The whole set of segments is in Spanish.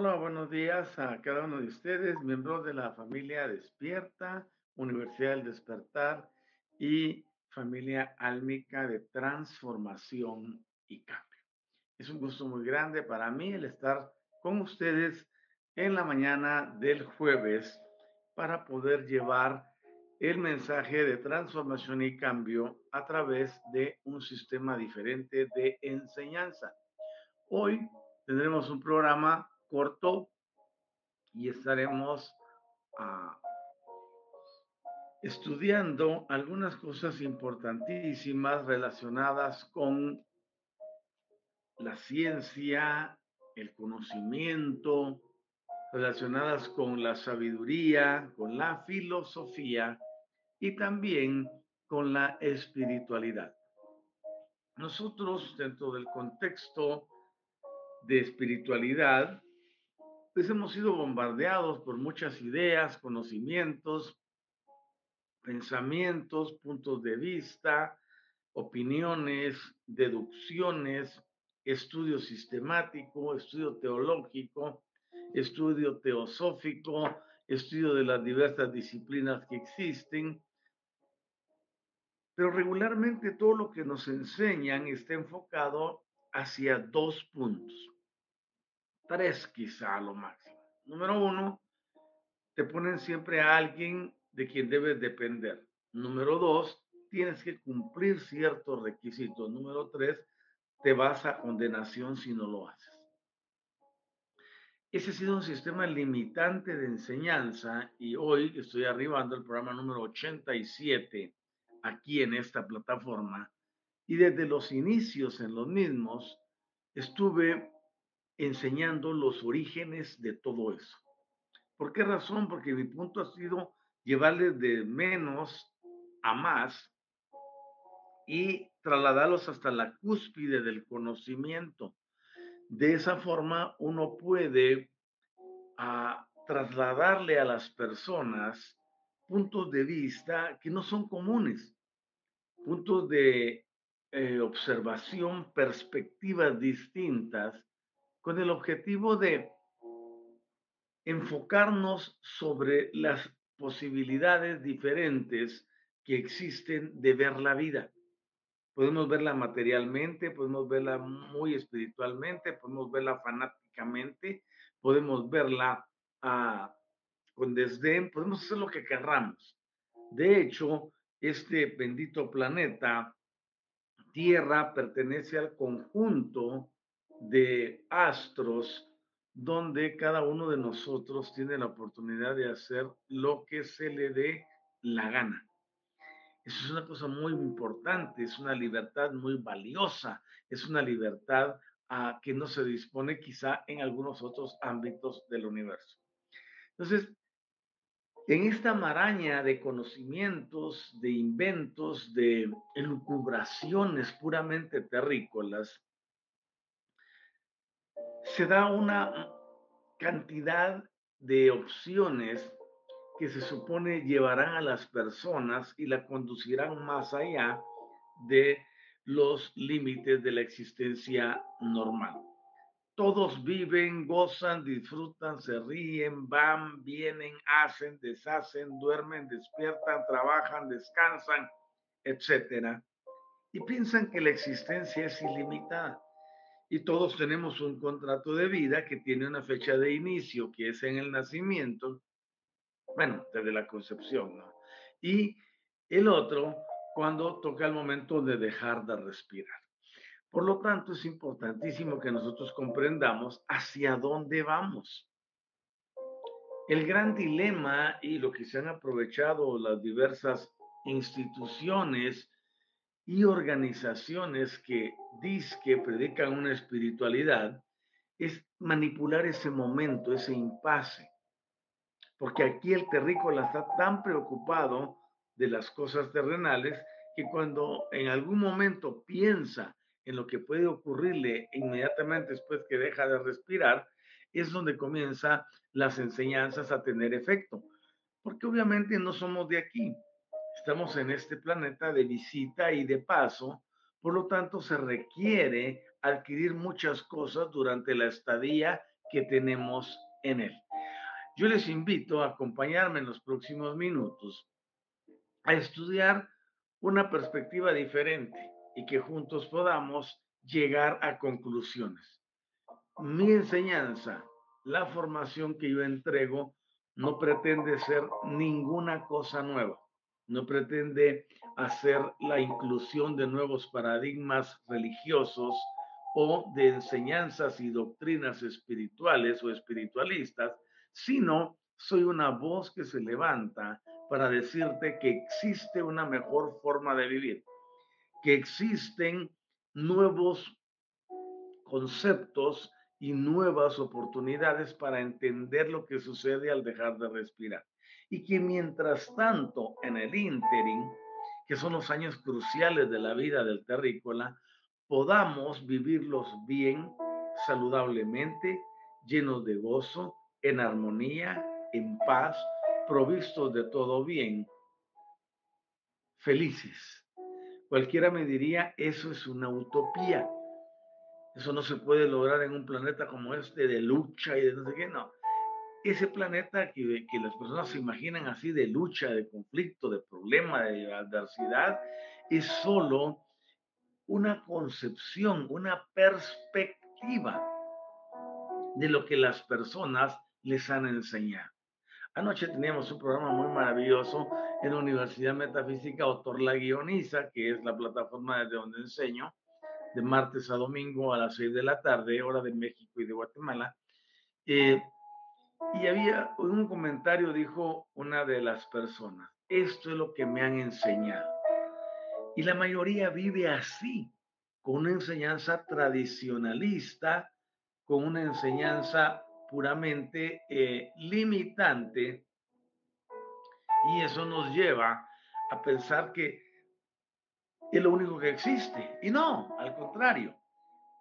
Hola, buenos días a cada uno de ustedes, miembros de la familia Despierta, Universidad del Despertar y familia álmica de transformación y cambio. Es un gusto muy grande para mí el estar con ustedes en la mañana del jueves para poder llevar el mensaje de transformación y cambio a través de un sistema diferente de enseñanza. Hoy tendremos un programa corto y estaremos ah, estudiando algunas cosas importantísimas relacionadas con la ciencia, el conocimiento, relacionadas con la sabiduría, con la filosofía y también con la espiritualidad. Nosotros, dentro del contexto de espiritualidad, pues hemos sido bombardeados por muchas ideas, conocimientos, pensamientos, puntos de vista, opiniones, deducciones, estudio sistemático, estudio teológico, estudio teosófico, estudio de las diversas disciplinas que existen. Pero regularmente todo lo que nos enseñan está enfocado hacia dos puntos tres quizá a lo máximo. Número uno, te ponen siempre a alguien de quien debes depender. Número dos, tienes que cumplir ciertos requisitos. Número tres, te vas a condenación si no lo haces. Ese ha sido un sistema limitante de enseñanza y hoy estoy arribando al programa número 87 aquí en esta plataforma y desde los inicios en los mismos estuve enseñando los orígenes de todo eso. ¿Por qué razón? Porque mi punto ha sido llevarles de menos a más y trasladarlos hasta la cúspide del conocimiento. De esa forma uno puede ah, trasladarle a las personas puntos de vista que no son comunes, puntos de eh, observación, perspectivas distintas con el objetivo de enfocarnos sobre las posibilidades diferentes que existen de ver la vida. Podemos verla materialmente, podemos verla muy espiritualmente, podemos verla fanáticamente, podemos verla ah, con desdén, podemos hacer lo que querramos. De hecho, este bendito planeta, Tierra, pertenece al conjunto de astros donde cada uno de nosotros tiene la oportunidad de hacer lo que se le dé la gana. Eso es una cosa muy importante, es una libertad muy valiosa, es una libertad a ah, que no se dispone quizá en algunos otros ámbitos del universo. Entonces, en esta maraña de conocimientos, de inventos, de elucubraciones puramente terrícolas, se da una cantidad de opciones que se supone llevarán a las personas y la conducirán más allá de los límites de la existencia normal. Todos viven, gozan, disfrutan, se ríen, van, vienen, hacen, deshacen, duermen, despiertan, trabajan, descansan, etc. Y piensan que la existencia es ilimitada y todos tenemos un contrato de vida que tiene una fecha de inicio, que es en el nacimiento, bueno, desde la concepción, ¿no? Y el otro cuando toca el momento de dejar de respirar. Por lo tanto, es importantísimo que nosotros comprendamos hacia dónde vamos. El gran dilema y lo que se han aprovechado las diversas instituciones y organizaciones que que predican una espiritualidad es manipular ese momento, ese impasse. Porque aquí el terrícola está tan preocupado de las cosas terrenales que cuando en algún momento piensa en lo que puede ocurrirle inmediatamente después que deja de respirar, es donde comienza las enseñanzas a tener efecto. Porque obviamente no somos de aquí, Estamos en este planeta de visita y de paso, por lo tanto se requiere adquirir muchas cosas durante la estadía que tenemos en Él. Yo les invito a acompañarme en los próximos minutos a estudiar una perspectiva diferente y que juntos podamos llegar a conclusiones. Mi enseñanza, la formación que yo entrego, no pretende ser ninguna cosa nueva, no pretende hacer la inclusión de nuevos paradigmas religiosos o de enseñanzas y doctrinas espirituales o espiritualistas, sino soy una voz que se levanta para decirte que existe una mejor forma de vivir, que existen nuevos conceptos y nuevas oportunidades para entender lo que sucede al dejar de respirar. Y que mientras tanto, en el ínterin, que son los años cruciales de la vida del terrícola, podamos vivirlos bien, saludablemente, llenos de gozo, en armonía, en paz, provistos de todo bien, felices. Cualquiera me diría, eso es una utopía. Eso no se puede lograr en un planeta como este de lucha y de no sé qué, no. Ese planeta que, que las personas se imaginan así de lucha, de conflicto, de problema, de adversidad, es solo una concepción, una perspectiva de lo que las personas les han enseñado. Anoche teníamos un programa muy maravilloso en la Universidad Metafísica Autor La Guioniza, que es la plataforma desde donde enseño, de martes a domingo a las 6 de la tarde, hora de México y de Guatemala. Eh, y había un comentario, dijo una de las personas, esto es lo que me han enseñado. Y la mayoría vive así, con una enseñanza tradicionalista, con una enseñanza puramente eh, limitante. Y eso nos lleva a pensar que es lo único que existe. Y no, al contrario,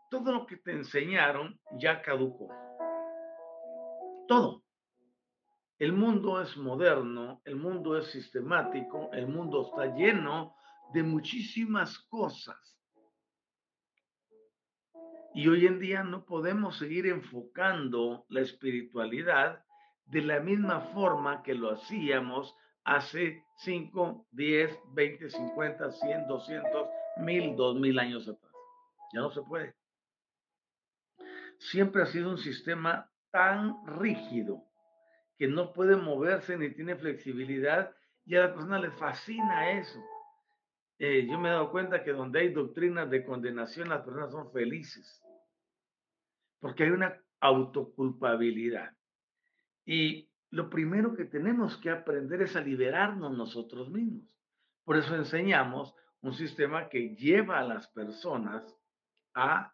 todo lo que te enseñaron ya caducó. Todo. El mundo es moderno, el mundo es sistemático, el mundo está lleno de muchísimas cosas. Y hoy en día no podemos seguir enfocando la espiritualidad de la misma forma que lo hacíamos hace 5, 10, 20, 50, 100, 200, 1000, 2000 años atrás. Ya no se puede. Siempre ha sido un sistema tan rígido que no puede moverse ni tiene flexibilidad y a la persona le fascina eso. Eh, yo me he dado cuenta que donde hay doctrinas de condenación, las personas son felices, porque hay una autoculpabilidad. Y lo primero que tenemos que aprender es a liberarnos nosotros mismos. Por eso enseñamos un sistema que lleva a las personas a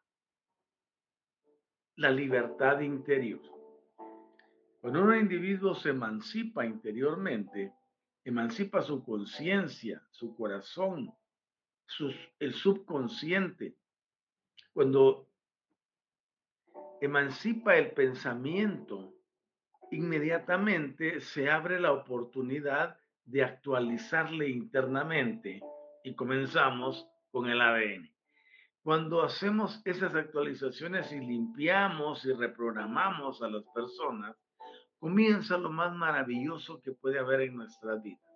la libertad interior. Cuando un individuo se emancipa interiormente, emancipa su conciencia, su corazón, el subconsciente. Cuando emancipa el pensamiento, inmediatamente se abre la oportunidad de actualizarle internamente y comenzamos con el ADN. Cuando hacemos esas actualizaciones y limpiamos y reprogramamos a las personas, comienza lo más maravilloso que puede haber en nuestras vidas,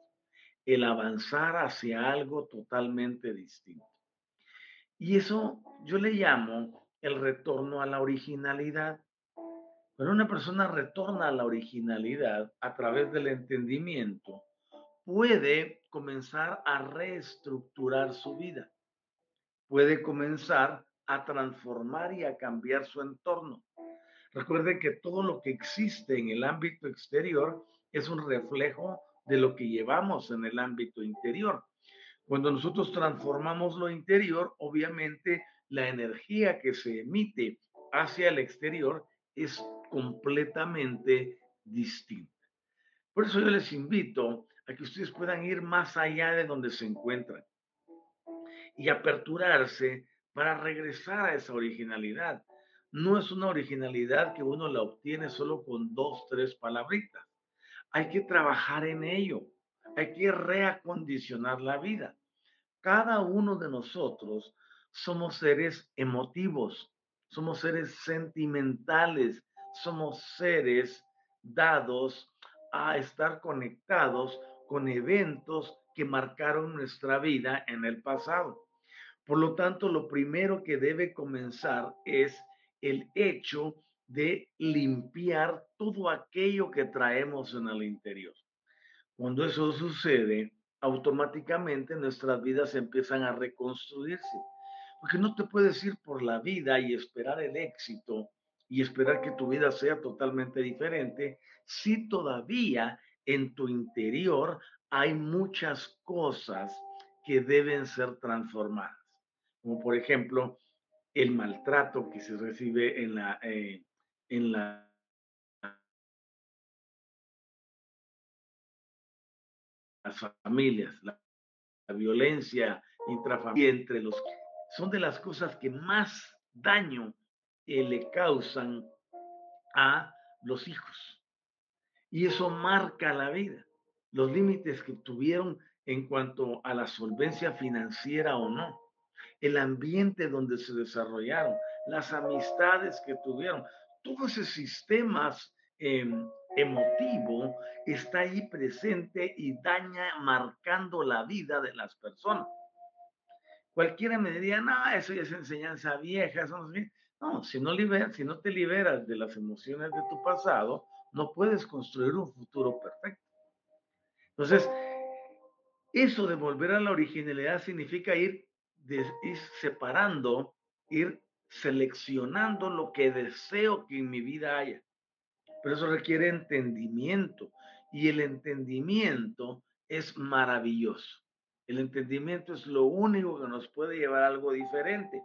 el avanzar hacia algo totalmente distinto. Y eso yo le llamo el retorno a la originalidad. Cuando una persona retorna a la originalidad a través del entendimiento, puede comenzar a reestructurar su vida, puede comenzar a transformar y a cambiar su entorno. Recuerden que todo lo que existe en el ámbito exterior es un reflejo de lo que llevamos en el ámbito interior. Cuando nosotros transformamos lo interior, obviamente la energía que se emite hacia el exterior es completamente distinta. Por eso yo les invito a que ustedes puedan ir más allá de donde se encuentran y aperturarse para regresar a esa originalidad. No es una originalidad que uno la obtiene solo con dos, tres palabritas. Hay que trabajar en ello. Hay que reacondicionar la vida. Cada uno de nosotros somos seres emotivos, somos seres sentimentales, somos seres dados a estar conectados con eventos que marcaron nuestra vida en el pasado. Por lo tanto, lo primero que debe comenzar es el hecho de limpiar todo aquello que traemos en el interior. Cuando eso sucede, automáticamente nuestras vidas empiezan a reconstruirse. Porque no te puedes ir por la vida y esperar el éxito y esperar que tu vida sea totalmente diferente si todavía en tu interior hay muchas cosas que deben ser transformadas. Como por ejemplo, el maltrato que se recibe en la, eh, en la las familias, la, violencia intrafamiliar entre los son de las cosas que más daño eh, le causan a los hijos. Y eso marca la vida, los límites que tuvieron en cuanto a la solvencia financiera o no, el ambiente donde se desarrollaron, las amistades que tuvieron, todos esos sistemas em, emotivo está ahí presente y daña marcando la vida de las personas. Cualquiera me diría, no, eso ya es enseñanza vieja, eso no es No, si no, liberas, si no te liberas de las emociones de tu pasado, no puedes construir un futuro perfecto. Entonces, eso de volver a la originalidad significa ir, ir separando, ir seleccionando lo que deseo que en mi vida haya. Pero eso requiere entendimiento y el entendimiento es maravilloso. El entendimiento es lo único que nos puede llevar a algo diferente.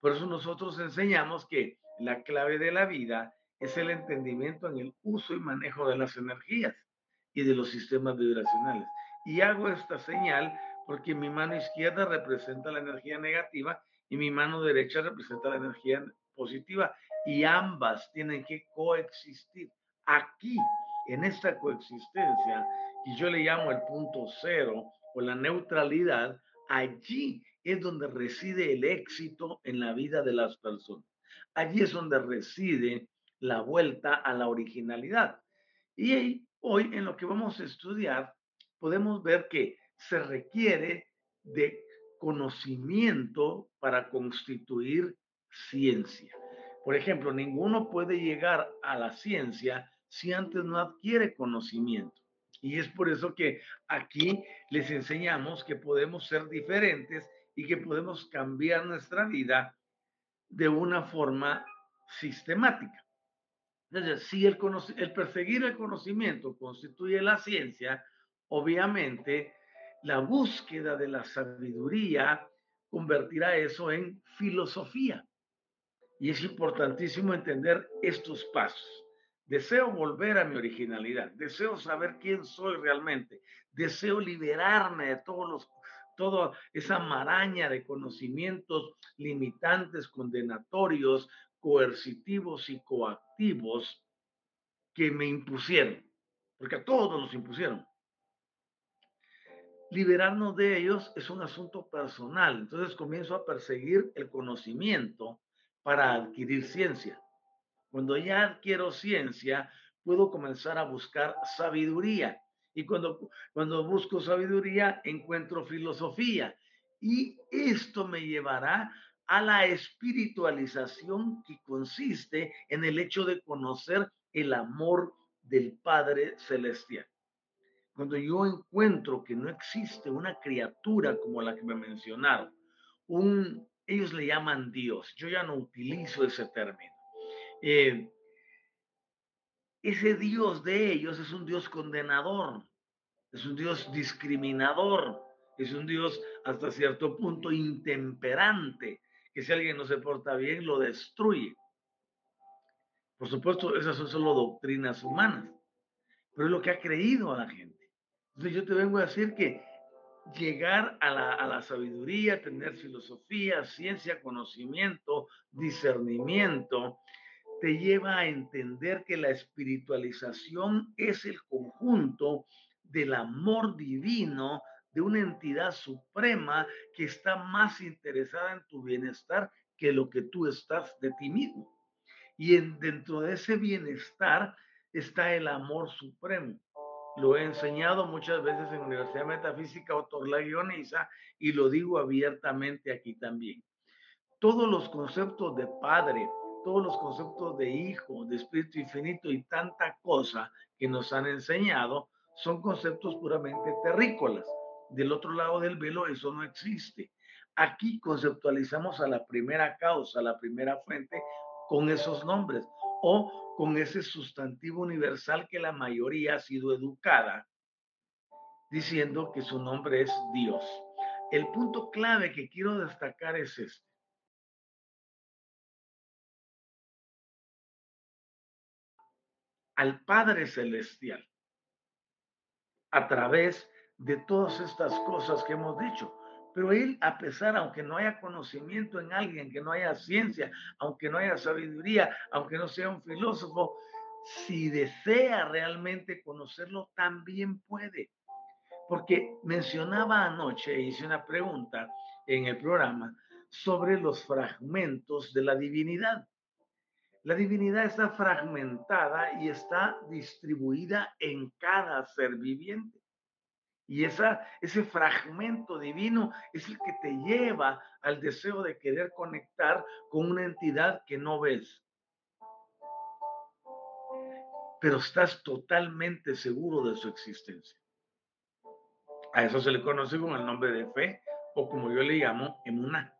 Por eso nosotros enseñamos que la clave de la vida es el entendimiento en el uso y manejo de las energías y de los sistemas vibracionales. Y hago esta señal porque mi mano izquierda representa la energía negativa y mi mano derecha representa la energía positiva y ambas tienen que coexistir. Aquí, en esta coexistencia, y yo le llamo el punto cero o la neutralidad, allí es donde reside el éxito en la vida de las personas. Allí es donde reside la vuelta a la originalidad. Y hoy en lo que vamos a estudiar, podemos ver que se requiere de conocimiento para constituir ciencia. Por ejemplo, ninguno puede llegar a la ciencia si antes no adquiere conocimiento. Y es por eso que aquí les enseñamos que podemos ser diferentes y que podemos cambiar nuestra vida de una forma sistemática. Entonces, si el, el perseguir el conocimiento constituye la ciencia, obviamente la búsqueda de la sabiduría convertirá eso en filosofía. Y es importantísimo entender estos pasos. Deseo volver a mi originalidad, deseo saber quién soy realmente, deseo liberarme de todos los, toda esa maraña de conocimientos limitantes, condenatorios, coercitivos y coactivos que me impusieron, porque a todos nos impusieron. Liberarnos de ellos es un asunto personal, entonces comienzo a perseguir el conocimiento para adquirir ciencia. Cuando ya adquiero ciencia, puedo comenzar a buscar sabiduría. Y cuando, cuando busco sabiduría, encuentro filosofía. Y esto me llevará a la espiritualización que consiste en el hecho de conocer el amor del Padre Celestial. Cuando yo encuentro que no existe una criatura como la que me mencionaron, un ellos le llaman Dios. Yo ya no utilizo ese término. Eh, ese Dios de ellos es un Dios condenador, es un Dios discriminador, es un Dios hasta cierto punto intemperante, que si alguien no se porta bien, lo destruye. Por supuesto, esas son solo doctrinas humanas, pero es lo que ha creído a la gente. Entonces yo te vengo a decir que llegar a la, sabiduría, tener filosofía, ciencia, conocimiento, discernimiento, te lleva a entender que la espiritualización es el conjunto del amor divino de una entidad suprema que está más interesada en tu bienestar que lo que tú estás de ti mismo. Y en, dentro de ese bienestar está el amor supremo. Lo he enseñado muchas veces en Universidad Metafísica Otorla Guioniza y lo digo abiertamente aquí también. Todos los conceptos de padre, todos los conceptos de hijo, de espíritu infinito y tanta cosa que nos han enseñado son conceptos puramente terrícolas. Del otro lado del velo eso no existe. Aquí conceptualizamos a la primera causa, a la primera fuente, con esos nombres o con ese sustantivo universal que la mayoría ha sido educada diciendo que su nombre es Dios. El punto clave que quiero destacar es este. Al Padre Celestial a través de todas estas cosas que hemos dicho. Pero él, a pesar, aunque no haya conocimiento en alguien, que no haya ciencia, aunque no haya sabiduría, aunque no sea un filósofo, si desea realmente conocerlo, también puede. Porque mencionaba anoche, hice una pregunta en el programa sobre los fragmentos de la divinidad. La divinidad está fragmentada y está distribuida en cada ser viviente. Y esa, ese fragmento divino es el que te lleva al deseo de querer conectar con una entidad que no ves. Pero estás totalmente seguro de su existencia. A eso se le conoce con el nombre de fe o como yo le llamo, emuná.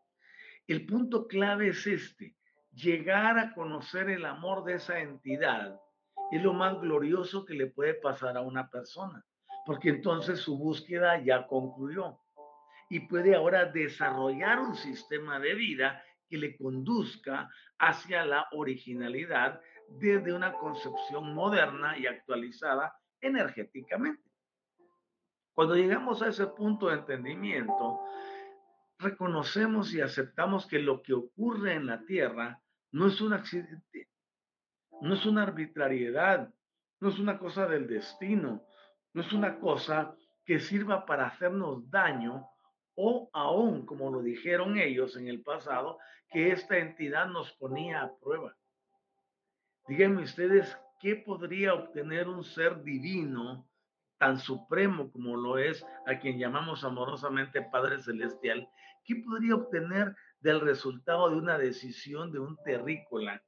El punto clave es este, llegar a conocer el amor de esa entidad es lo más glorioso que le puede pasar a una persona porque entonces su búsqueda ya concluyó y puede ahora desarrollar un sistema de vida que le conduzca hacia la originalidad desde una concepción moderna y actualizada energéticamente. Cuando llegamos a ese punto de entendimiento, reconocemos y aceptamos que lo que ocurre en la Tierra no es un accidente, no es una arbitrariedad, no es una cosa del destino, no es una cosa que sirva para hacernos daño o aún, como lo dijeron ellos en el pasado, que esta entidad nos ponía a prueba. Díganme ustedes, ¿qué podría obtener un ser divino tan supremo como lo es a quien llamamos amorosamente Padre Celestial? ¿Qué podría obtener del resultado de una decisión de un terrícola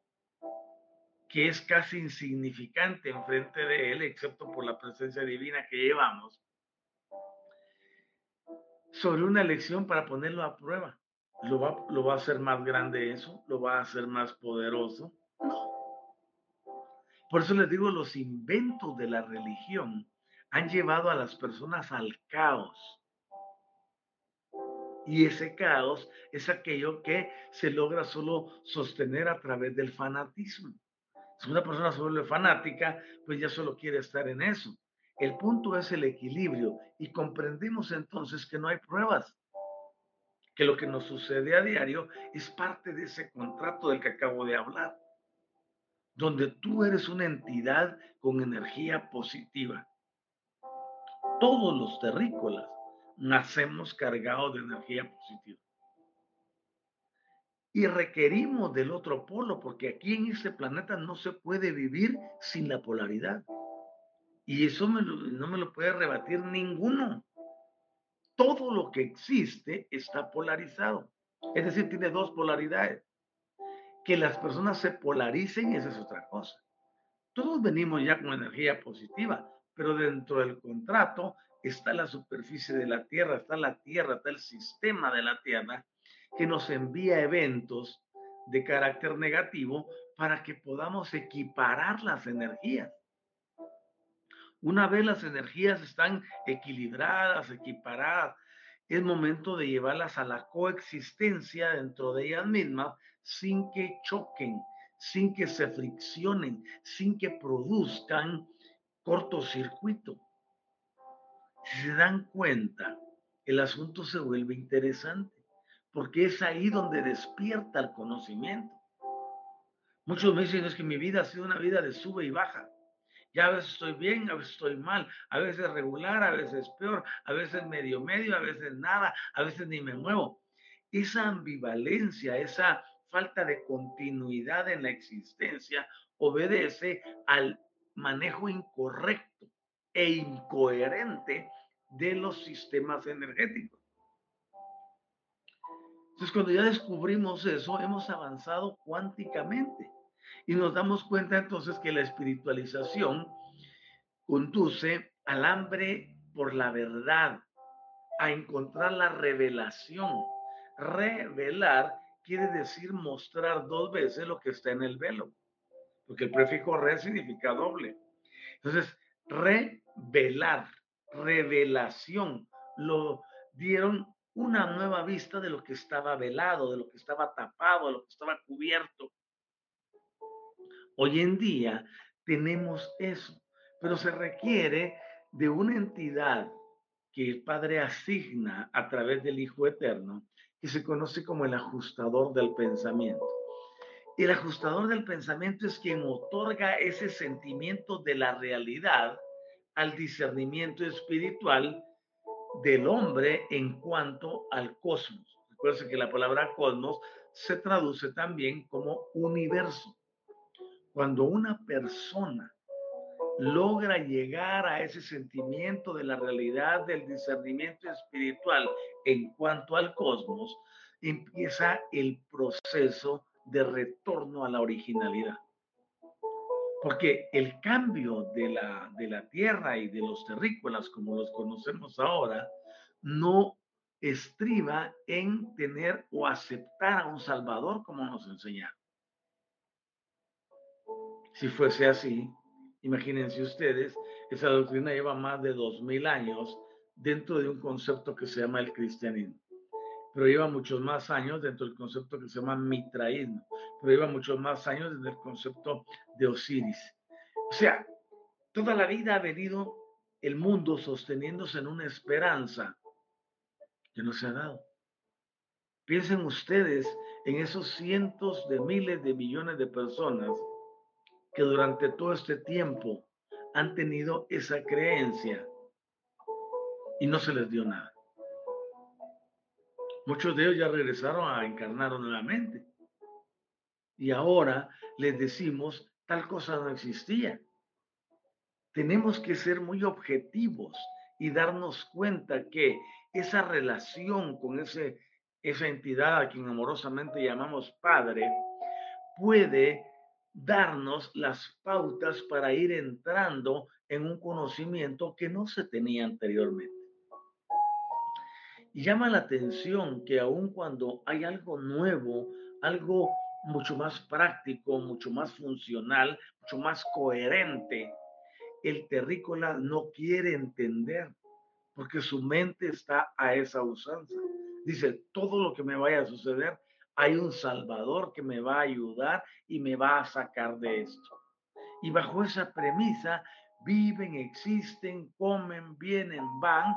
que es casi insignificante enfrente de él, excepto por la presencia divina que llevamos, sobre una elección para ponerlo a prueba. ¿Lo va, ¿Lo va a hacer más grande eso? ¿Lo va a hacer más poderoso? No. Por eso les digo, los inventos de la religión han llevado a las personas al caos. Y ese caos es aquello que se logra solo sostener a través del fanatismo. Si una persona se vuelve fanática, pues ya solo quiere estar en eso. El punto es el equilibrio y comprendemos entonces que no hay pruebas, que lo que nos sucede a diario es parte de ese contrato del que acabo de hablar, donde tú eres una entidad con energía positiva. Todos los terrícolas nacemos cargados de energía positiva y requerimos del otro polo, porque aquí en este planeta no se puede vivir sin la polaridad. Y eso no me lo puede rebatir ninguno. Todo lo que existe está polarizado. Es decir, tiene dos polaridades. Que las personas se polaricen, esa es otra cosa. Todos venimos ya con energía positiva, pero dentro del contrato está la superficie de la Tierra, está la Tierra, está el sistema de la Tierra, que nos envía eventos de carácter negativo para que podamos equiparar las energías. Una vez las energías están equilibradas, equiparadas, es momento de llevarlas a la coexistencia dentro de ellas mismas sin que choquen, sin que se friccionen, sin que produzcan cortocircuito. Si se dan cuenta, el asunto se vuelve interesante porque es ahí donde despierta el conocimiento. Muchos me dicen es que mi vida ha sido una vida de sube y baja. Ya a veces estoy bien, a veces estoy mal, a veces regular, a veces peor, a veces medio medio, a veces nada, a veces ni me muevo. Esa ambivalencia, esa falta de continuidad en la existencia obedece al manejo incorrecto e incoherente de los sistemas energéticos. Entonces, cuando ya descubrimos eso, hemos avanzado cuánticamente y nos damos cuenta entonces que la espiritualización conduce al hambre por la verdad, a encontrar la revelación. Revelar quiere decir mostrar dos veces lo que está en el velo, porque el prefijo re significa doble. Entonces, revelar, revelación, lo dieron una nueva vista de lo que estaba velado, de lo que estaba tapado, de lo que estaba cubierto. Hoy en día tenemos eso, pero se requiere de una entidad que el Padre asigna a través del Hijo Eterno, que se conoce como el ajustador del pensamiento. El ajustador del pensamiento es quien otorga ese sentimiento de la realidad al discernimiento espiritual del hombre en cuanto al cosmos. Recuerden que la palabra cosmos se traduce también como universo. Cuando una persona logra llegar a ese sentimiento de la realidad del discernimiento espiritual en cuanto al cosmos, empieza el proceso de retorno a la originalidad. Porque el cambio de la, de la tierra y de los terrícolas como los conocemos ahora no estriba en tener o aceptar a un Salvador como nos enseñaron. Si fuese así, imagínense ustedes, esa doctrina lleva más de dos mil años dentro de un concepto que se llama el cristianismo. Pero lleva muchos más años dentro del concepto que se llama mitraísmo. Pero lleva muchos más años dentro del concepto de Osiris. O sea, toda la vida ha venido el mundo sosteniéndose en una esperanza que no se ha dado. Piensen ustedes en esos cientos de miles de millones de personas que durante todo este tiempo han tenido esa creencia y no se les dio nada. Muchos de ellos ya regresaron a encarnar nuevamente. Y ahora les decimos, tal cosa no existía. Tenemos que ser muy objetivos y darnos cuenta que esa relación con ese, esa entidad a quien amorosamente llamamos Padre puede darnos las pautas para ir entrando en un conocimiento que no se tenía anteriormente. Y llama la atención que aun cuando hay algo nuevo, algo mucho más práctico, mucho más funcional, mucho más coherente, el terrícola no quiere entender porque su mente está a esa usanza. Dice, todo lo que me vaya a suceder hay un Salvador que me va a ayudar y me va a sacar de esto. Y bajo esa premisa, viven, existen, comen, vienen, van,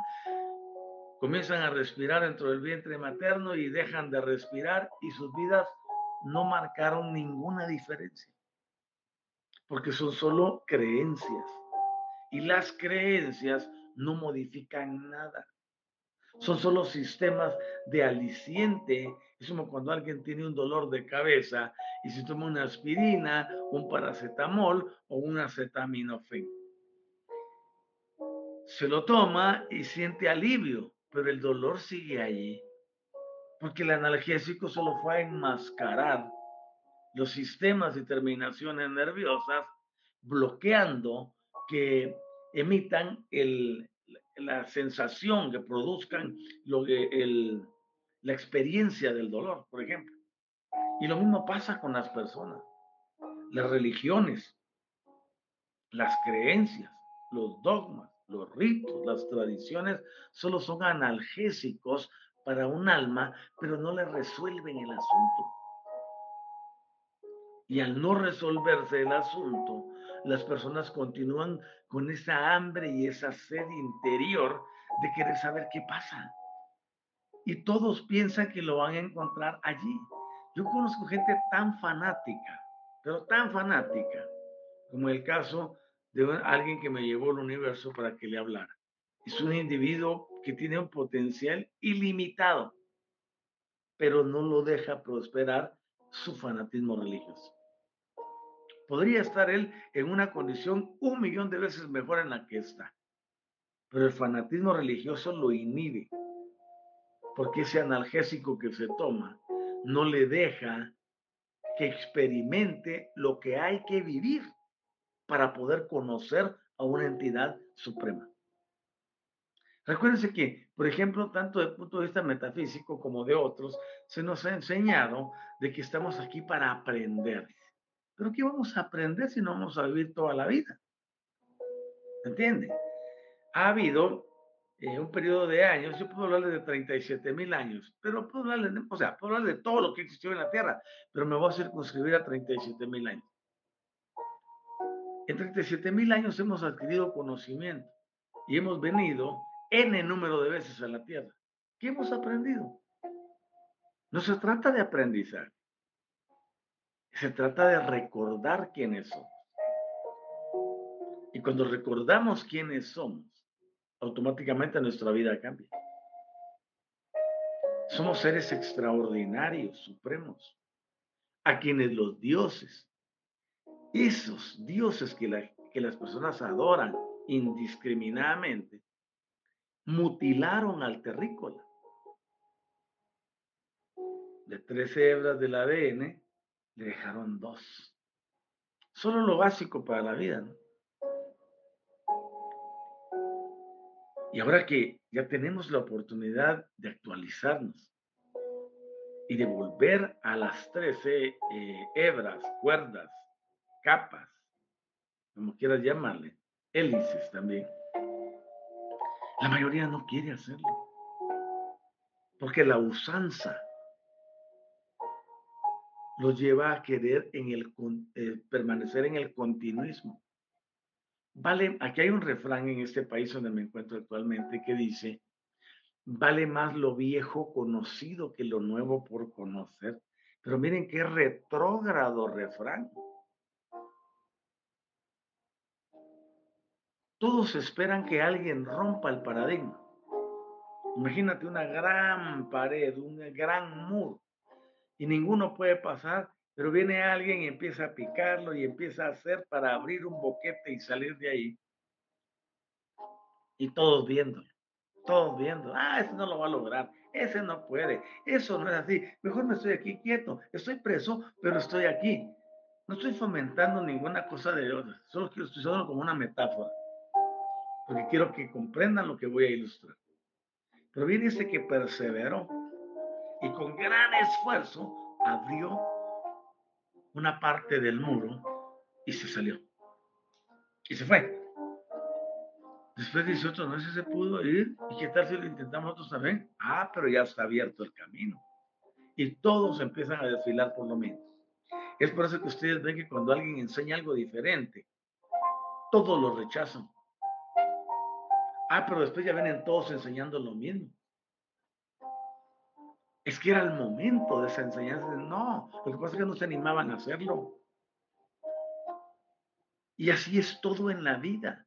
comienzan a respirar dentro del vientre materno y dejan de respirar y sus vidas no marcaron ninguna diferencia, porque son solo creencias. Y las creencias no modifican nada. Son solo sistemas de aliciente es como cuando alguien tiene un dolor de cabeza y se toma una aspirina, un paracetamol o un acetaminofén. Se lo toma y siente alivio, pero el dolor sigue allí. Porque el analgésico solo fue a enmascarar los sistemas y terminaciones nerviosas, bloqueando que emitan la sensación, que produzcan lo que el, la experiencia del dolor, por ejemplo. Y lo mismo pasa con las personas, las religiones, las creencias, los dogmas, los ritos, las tradiciones, solo son analgésicos para un alma, pero no le resuelven el asunto. Y al no resolverse el asunto, las personas continúan con esa hambre y esa sed interior de querer saber qué pasa y todos piensan que lo van a encontrar allí. Yo conozco gente tan fanática, pero tan fanática, como el caso de alguien que me llevó al universo para que le hablara. Es un individuo que tiene un potencial ilimitado, pero no lo deja prosperar su fanatismo religioso. Podría estar él en una condición un millón de veces mejor en la que está, pero el fanatismo religioso lo inhibe, porque ese analgésico que se toma no le deja que experimente lo que hay que vivir para poder conocer a una entidad suprema. Recuérdense que, por ejemplo, tanto desde el punto de vista metafísico como de otros, se nos ha enseñado de que estamos aquí para aprender. Pero ¿qué vamos a aprender si no vamos a vivir toda la vida? ¿Entiende? Ha habido eh, un periodo de años, yo puedo hablarle de 37 mil años, pero puedo hablarle, de, o sea, puedo de todo lo que existió en la Tierra, pero me voy a circunscribir a 37 mil años. En 37 mil años hemos adquirido conocimiento y hemos venido N número de veces a la tierra. ¿Qué hemos aprendido? No se trata de aprendizar. Se trata de recordar quiénes somos. Y cuando recordamos quiénes somos, automáticamente nuestra vida cambia. Somos seres extraordinarios, supremos, a quienes los dioses, esos dioses que, que las personas adoran indiscriminadamente, mutilaron al terrícola. De tres hebras del ADN, le dejaron dos. Solo lo básico para la vida, Y ahora que ya tenemos la oportunidad de actualizarnos y de volver a las 13 eh, hebras, cuerdas, capas, como quieras llamarle, hélices también, la mayoría no quiere hacerlo. Porque la usanza los lleva a querer el, eh, permanecer en el continuismo. Vale, aquí hay un refrán en este país donde me encuentro actualmente que dice, vale más lo viejo conocido que lo nuevo por conocer. Pero miren qué retrógrado refrán. Todos esperan que alguien rompa el paradigma. Imagínate una gran pared, un gran muro, y ninguno puede pasar, pero viene alguien y empieza a picarlo y empieza a hacer para abrir un boquete y salir de ahí. Y todos viéndolo, todos viendo, ah, ese no lo va a lograr, ese no puede, eso no es así, mejor me estoy aquí quieto, estoy preso, pero estoy aquí. No estoy fomentando ninguna cosa de otra, solo quiero estoy usando como una metáfora porque quiero que comprendan lo que voy a ilustrar. Pero viene ese que perseveró y con gran esfuerzo abrió una parte del muro y se salió. Y se fue. Después dice no sé si se pudo ir. ¿Y qué tal si lo intentamos nosotros también? Ah, pero ya está abierto el camino. Y todos empiezan a desfilar por lo menos. Es por eso que ustedes ven que cuando alguien enseña algo diferente, todos lo rechazan. Ah, pero después ya vienen todos enseñando lo mismo. Es que era el momento de esa enseñanza. No, lo que pasa es que no se animaban a hacerlo. Y así es todo en la vida.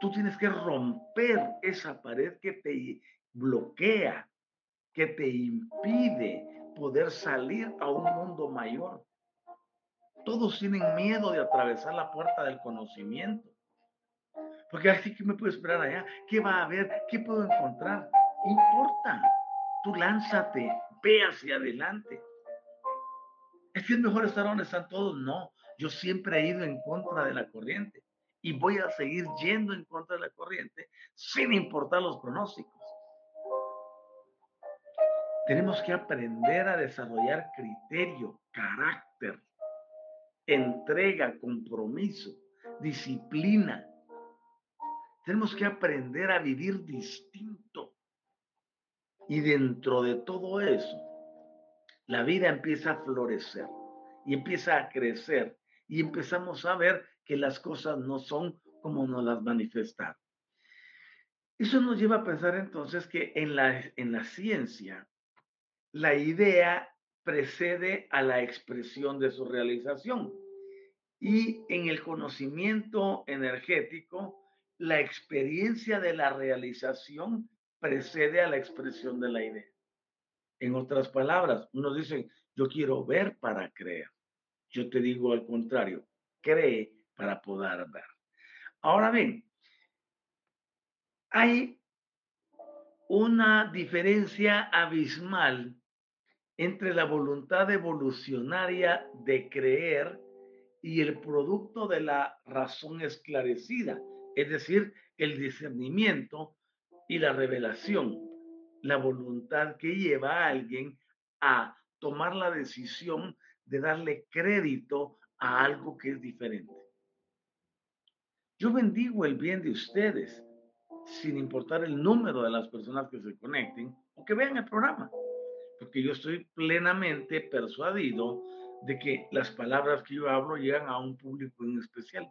Tú tienes que romper esa pared que te bloquea, que te impide poder salir a un mundo mayor. Todos tienen miedo de atravesar la puerta del conocimiento. Porque así que me puedo esperar allá. ¿Qué va a haber? ¿Qué puedo encontrar? Importa. Tú lánzate, ve hacia adelante. ¿Es que es mejor estar donde están todos? No. Yo siempre he ido en contra de la corriente y voy a seguir yendo en contra de la corriente sin importar los pronósticos. Tenemos que aprender a desarrollar criterio, carácter, entrega, compromiso, disciplina, tenemos que aprender a vivir distinto. Y dentro de todo eso, la vida empieza a florecer y empieza a crecer y empezamos a ver que las cosas no son como nos las manifestaron. Eso nos lleva a pensar entonces que en la, en la ciencia, la idea precede a la expresión de su realización. Y en el conocimiento energético, la experiencia de la realización precede a la expresión de la idea. En otras palabras, unos dicen, Yo quiero ver para creer. Yo te digo al contrario, cree para poder ver. Ahora bien, hay una diferencia abismal entre la voluntad evolucionaria de creer y el producto de la razón esclarecida, es decir, el discernimiento y la revelación, la voluntad que lleva a alguien a tomar la decisión de darle crédito a algo que es diferente. Yo bendigo el bien de ustedes, sin importar el número de las personas que se conecten o que vean el programa, porque yo estoy plenamente persuadido de que las palabras que yo hablo llegan a un público en especial.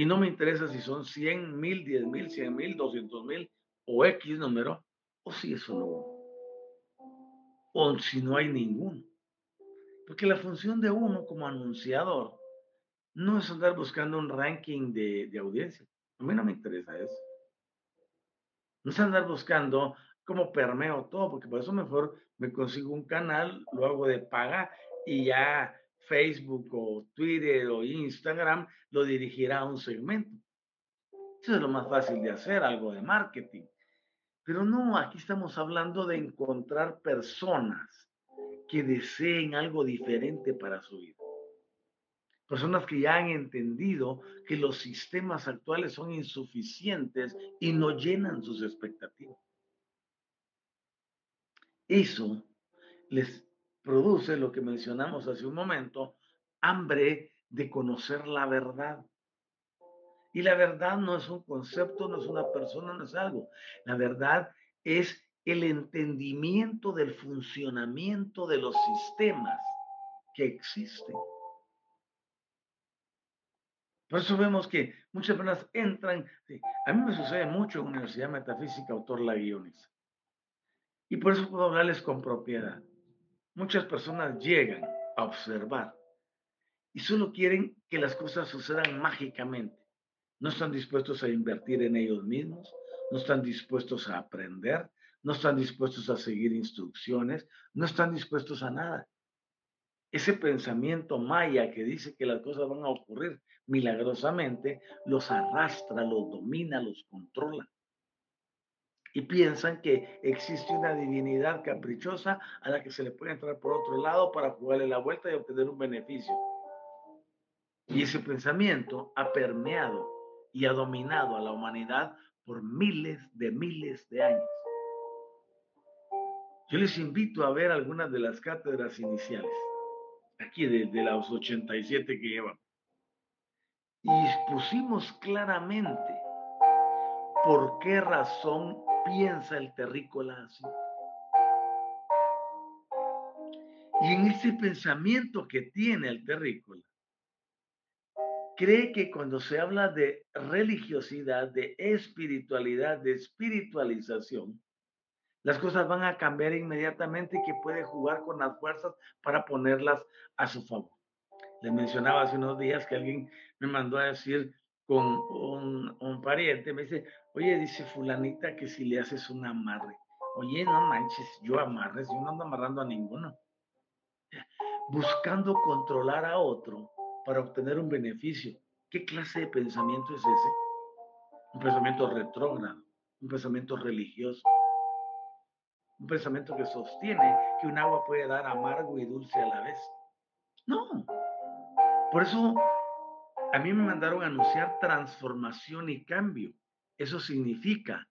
Y no me interesa si son 100 mil, 10 mil, 100 mil, 200 mil o X número, o si es solo uno, o si no hay ninguno. Porque la función de uno como anunciador no es andar buscando un ranking de, de audiencia. A mí no me interesa eso. No es andar buscando cómo permeo todo, porque por eso mejor me consigo un canal, lo hago de paga y ya Facebook o Twitter o Instagram lo dirigirá a un segmento. Eso es lo más fácil de hacer, algo de marketing. Pero no, aquí estamos hablando de encontrar personas que deseen algo diferente para su vida. Personas que ya han entendido que los sistemas actuales son insuficientes y no llenan sus expectativas. Eso les produce lo que mencionamos hace un momento, hambre de conocer la verdad. Y la verdad no es un concepto, no es una persona, no es algo. La verdad es el entendimiento del funcionamiento de los sistemas que existen. Por eso vemos que muchas personas entran. A mí me sucede mucho en Universidad Metafísica, autor la guiones. Y por eso puedo hablarles con propiedad. Muchas personas llegan a observar y solo quieren que las cosas sucedan mágicamente. No están dispuestos a invertir en ellos mismos, no están dispuestos a aprender, no están dispuestos a seguir instrucciones, no están dispuestos a nada. Ese pensamiento maya que dice que las cosas van a ocurrir milagrosamente, los arrastra, los domina, los controla y piensan que existe una divinidad caprichosa a la que se le puede entrar por otro lado para jugarle la vuelta y obtener un beneficio. Y ese pensamiento ha permeado y ha dominado a la humanidad por miles de miles de años. Yo les invito a ver algunas de las cátedras iniciales, aquí de, de los 87 que llevan. Y pusimos claramente por qué razón piensa el terrícola así. Y en ese pensamiento que tiene el terrícola, cree que cuando se habla de religiosidad, de espiritualidad, de espiritualización, las cosas van a cambiar inmediatamente y que puede jugar con las fuerzas para ponerlas a su favor. Le mencionaba hace unos días que alguien me mandó a decir con un, pariente, me dice, Oye, dice fulanita que si le haces un amarre. Oye, no manches, yo amarres, yo no ando amarrando a ninguno. Buscando controlar a otro para obtener un beneficio. ¿Qué clase de pensamiento es ese? Un pensamiento retrógrado, un pensamiento religioso, un pensamiento que sostiene que un agua puede dar amargo y dulce a la vez. No. Por eso a mí me mandaron a anunciar transformación y cambio. Eso significa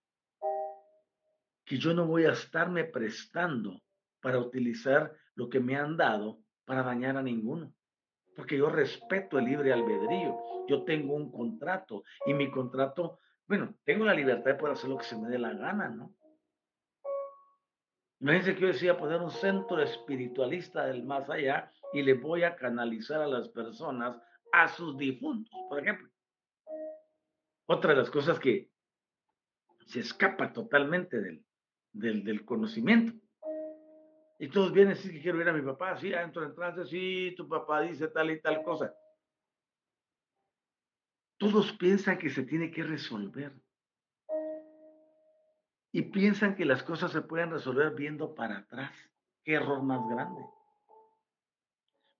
que yo no voy a estarme prestando para utilizar lo que me han dado para dañar a ninguno. Porque yo respeto el libre albedrío. Yo tengo un contrato y mi contrato, bueno, tengo la libertad de poder hacer lo que se me dé la gana, ¿no? Imagínense que yo decía poner un centro espiritualista del más allá y le voy a canalizar a las personas a sus difuntos, por ejemplo. Otra de las cosas que se escapa totalmente del, del, conocimiento. Y todos vienen a que quiero ir a mi papá, sí, entro en trance, sí, tu papá dice tal y tal cosa. Todos piensan que se tiene que resolver. Y piensan que las cosas se pueden resolver viendo para atrás. Qué error más grande.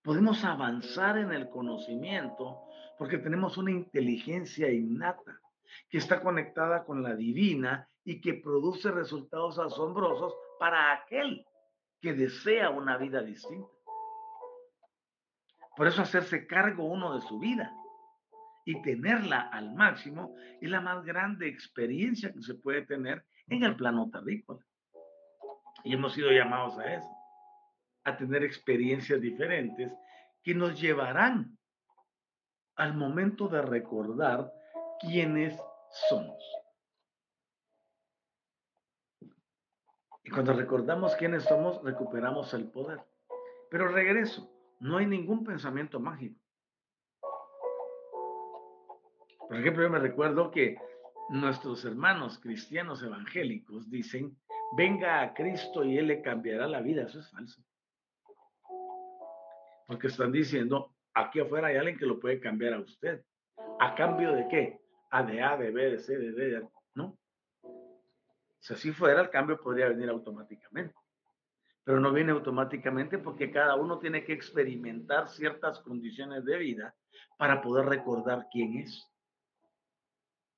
Podemos avanzar en el conocimiento porque tenemos una inteligencia innata que está conectada con la divina y que produce resultados asombrosos para aquel que desea una vida distinta. Por eso hacerse cargo uno de su vida y tenerla al máximo es la más grande experiencia que se puede tener en el plano terrícola. Y hemos sido llamados a eso, a tener experiencias diferentes que nos llevarán al momento de recordar quiénes somos. Y cuando recordamos quiénes somos, recuperamos el poder. Pero regreso, no hay ningún pensamiento mágico. Por ejemplo, yo me recuerdo que nuestros hermanos cristianos evangélicos dicen, venga a Cristo y Él le cambiará la vida. Eso es falso. Porque están diciendo, aquí afuera hay alguien que lo puede cambiar a usted. ¿A cambio de qué? A de A, de B, de C, de D, ¿no? Si así fuera, el cambio podría venir automáticamente. Pero no viene automáticamente porque cada uno tiene que experimentar ciertas condiciones de vida para poder recordar quién es.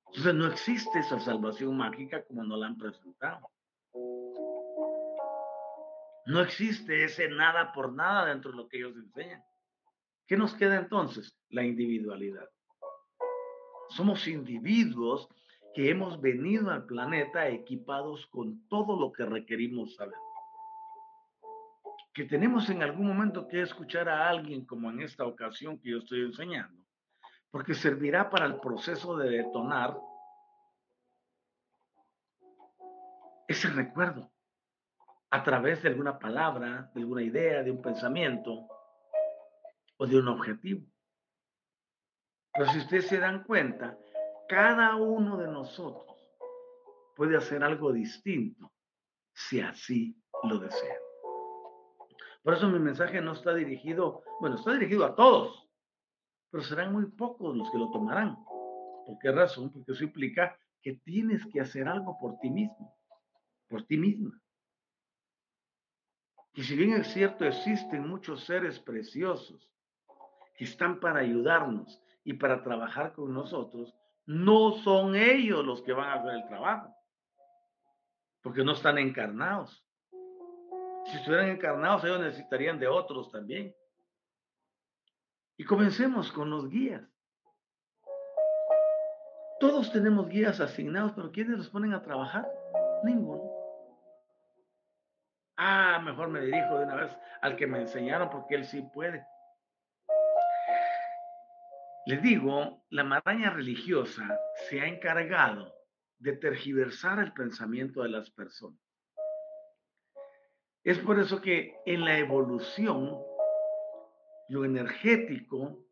Entonces no existe esa salvación mágica como nos la han presentado. No existe ese nada por nada dentro de lo que ellos enseñan. ¿Qué nos queda entonces? La individualidad. Somos individuos que hemos venido al planeta equipados con todo lo que requerimos saber. Que tenemos en algún momento que escuchar a alguien como en esta ocasión que yo estoy enseñando, porque servirá para el proceso de detonar ese recuerdo a través de alguna palabra, de alguna idea, de un pensamiento o de un objetivo. Pero si ustedes se dan cuenta, cada uno de nosotros puede hacer algo distinto si así lo desea. Por eso mi mensaje no está dirigido, bueno, está dirigido a todos, pero serán muy pocos los que lo tomarán. ¿Por qué razón? Porque eso implica que tienes que hacer algo por ti mismo, por ti misma. Y si bien es cierto, existen muchos seres preciosos que están para ayudarnos y para trabajar con nosotros, no son ellos los que van a hacer el trabajo, porque no están encarnados. Si estuvieran encarnados, ellos necesitarían de otros también. Y comencemos con los guías. Todos tenemos guías asignados, pero ¿quiénes los ponen a trabajar? Ninguno. Ah, mejor me dirijo de una vez al que me enseñaron porque él sí puede. Les digo, la maraña religiosa se ha encargado de tergiversar el pensamiento de las personas. Es por eso que en la evolución, lo energético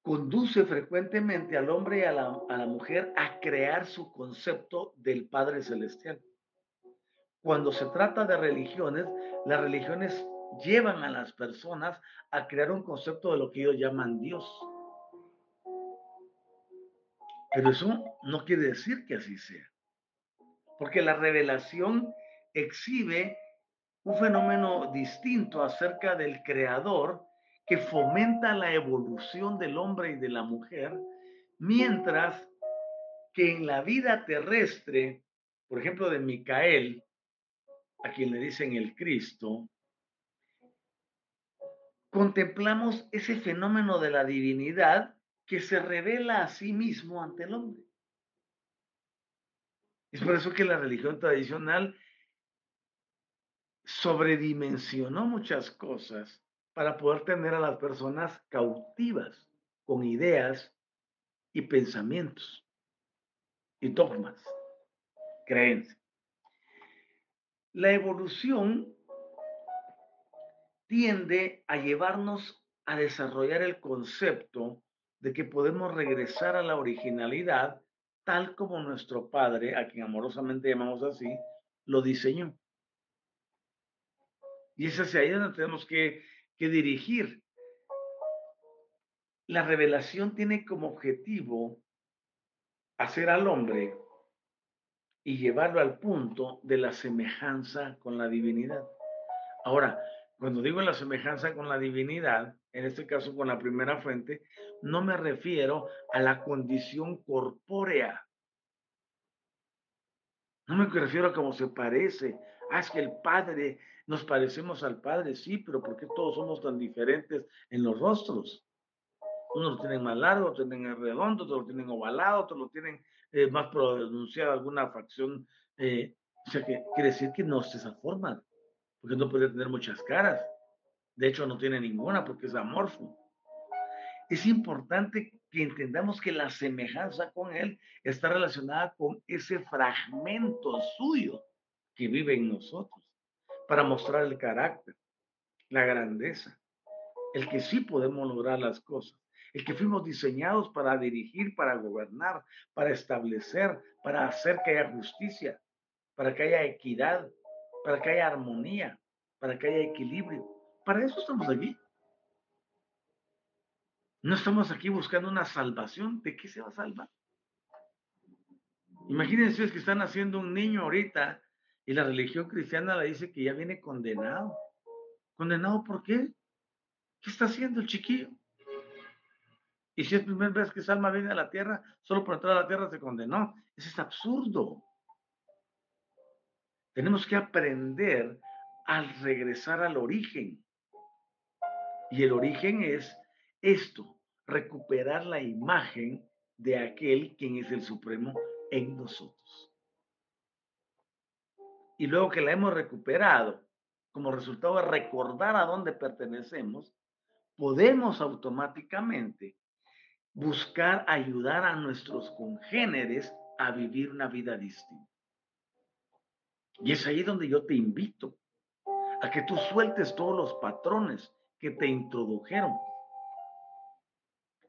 conduce frecuentemente al hombre y a la, a la, mujer a crear su concepto del Padre Celestial. Cuando se trata de religiones, las religiones llevan a las personas a crear un concepto de lo que ellos llaman Dios. Pero eso no quiere decir que así sea. Porque la revelación exhibe un fenómeno distinto acerca del creador que fomenta la evolución del hombre y de la mujer, mientras que en la vida terrestre, por ejemplo, de Micael, a quien le dicen el Cristo, contemplamos ese fenómeno de la divinidad que se revela a sí mismo ante el hombre. Es por eso que la religión tradicional sobredimensionó muchas cosas para poder tener a las personas cautivas con ideas y pensamientos y dogmas, creencias. La evolución tiende a llevarnos a desarrollar el concepto de que podemos regresar a la originalidad tal como nuestro Padre, a quien amorosamente llamamos así, lo diseñó. Y es hacia ahí donde tenemos que, que dirigir. La revelación tiene como objetivo hacer al hombre y llevarlo al punto de la semejanza con la divinidad. Ahora, Cuando digo la semejanza con la divinidad, en este caso con la primera fuente, no me refiero a la condición corpórea. No me refiero a cómo se parece. Ah, es que el Padre, nos parecemos al Padre, sí, pero ¿por qué todos somos tan diferentes en los rostros? Unos lo tienen más largo, otros lo tienen redondo, otros lo tienen ovalado, otros lo tienen eh, más pronunciado alguna facción. Eh, o sea, que quiere decir que no es esa forma, porque no puede tener muchas caras. De hecho, no tiene ninguna porque es amorfo. Es importante que entendamos que la semejanza con Él está relacionada con ese fragmento suyo que vive en nosotros, para mostrar el carácter, la grandeza, el que sí podemos lograr las cosas el que fuimos diseñados para dirigir, para gobernar, para establecer, para hacer que haya justicia, para que haya equidad, para que haya armonía, para que haya equilibrio. Para eso estamos aquí. No estamos aquí buscando una salvación. ¿De qué se va a salvar? Imagínense que están haciendo un niño ahorita y la religión cristiana le dice que ya viene condenado. ¿Condenado por qué? ¿Qué está haciendo el chiquillo? Y si es primera vez que esa alma viene a la tierra, solo por entrar a la tierra se condenó. Eso es absurdo. Tenemos que aprender al regresar al origen. Y el origen es esto, recuperar la imagen de aquel quien es el supremo en nosotros. Y luego que la hemos recuperado, como resultado de recordar a dónde pertenecemos, podemos automáticamente buscar ayudar a nuestros congéneres a vivir una vida distinta. Y es ahí donde yo te invito a que tú sueltes todos los patrones que te introdujeron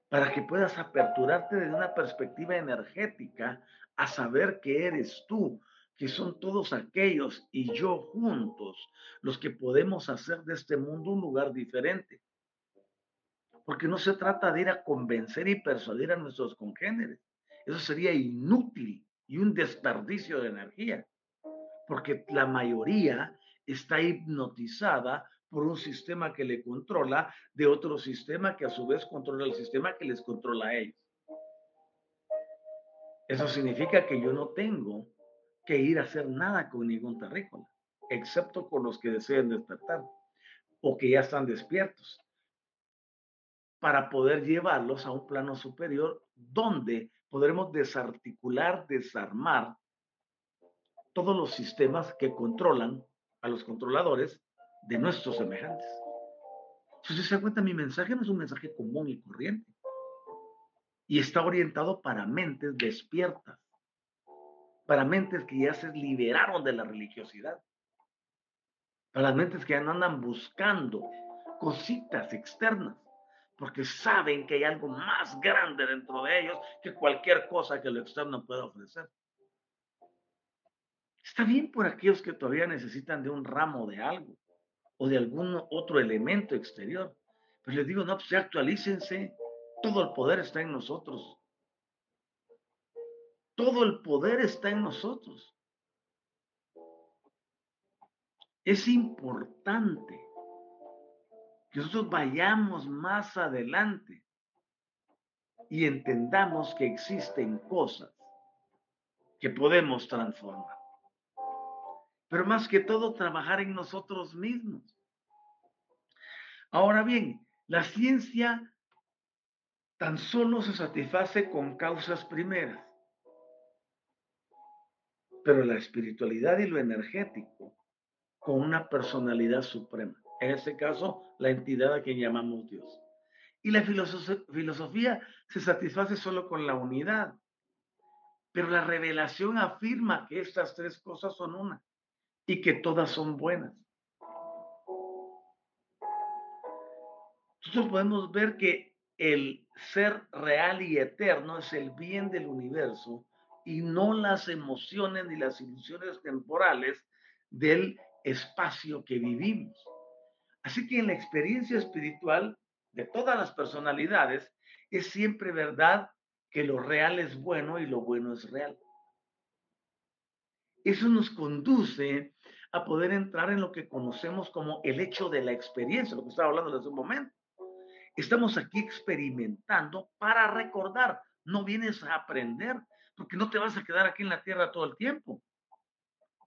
para que puedas aperturarte desde una perspectiva energética a saber que eres tú, que son todos aquellos y yo juntos los que podemos hacer de este mundo un lugar diferente porque no se trata de ir a convencer y persuadir a nuestros congéneres. Eso sería inútil y un desperdicio de energía, porque la mayoría está hipnotizada por un sistema que le controla de otro sistema que a su vez controla el sistema que les controla a ellos. Eso significa que yo no tengo que ir a hacer nada con ningún terrícola, excepto con los que deseen despertar o que ya están despiertos para poder llevarlos a un plano superior donde podremos desarticular, desarmar todos los sistemas que controlan a los controladores de nuestros semejantes. Si se cuenta, mi mensaje no es un mensaje común y corriente. Y está orientado para mentes despiertas, para mentes que ya se liberaron de la religiosidad, para mentes que ya no andan buscando cositas externas, porque saben que hay algo más grande dentro de ellos que cualquier cosa que lo externo pueda ofrecer. Está bien por aquellos que todavía necesitan de un ramo de algo o de algún otro elemento exterior. Pero les digo, no, pues actualícense. Todo el poder está en nosotros. Todo el poder está en nosotros. Es importante que nosotros vayamos más adelante y entendamos que existen cosas que podemos transformar. Pero más que todo, trabajar en nosotros mismos. Ahora bien, la ciencia tan solo se satisface con causas primeras, pero la espiritualidad y lo energético con una personalidad suprema en este caso, la entidad a quien llamamos Dios. Y la filosofía se satisface solo con la unidad, pero la revelación afirma que estas tres cosas son una y que todas son buenas. Nosotros podemos ver que el ser real y eterno es el bien del universo y no las emociones ni las ilusiones temporales del espacio que vivimos. Así que en la experiencia espiritual de todas las personalidades es siempre verdad que lo real es bueno y lo bueno es real. Eso nos conduce a poder entrar en lo que conocemos como el hecho de la experiencia, lo que estaba hablando hace un momento. Estamos aquí experimentando para recordar, no vienes a aprender, porque no te vas a quedar aquí en la tierra todo el tiempo.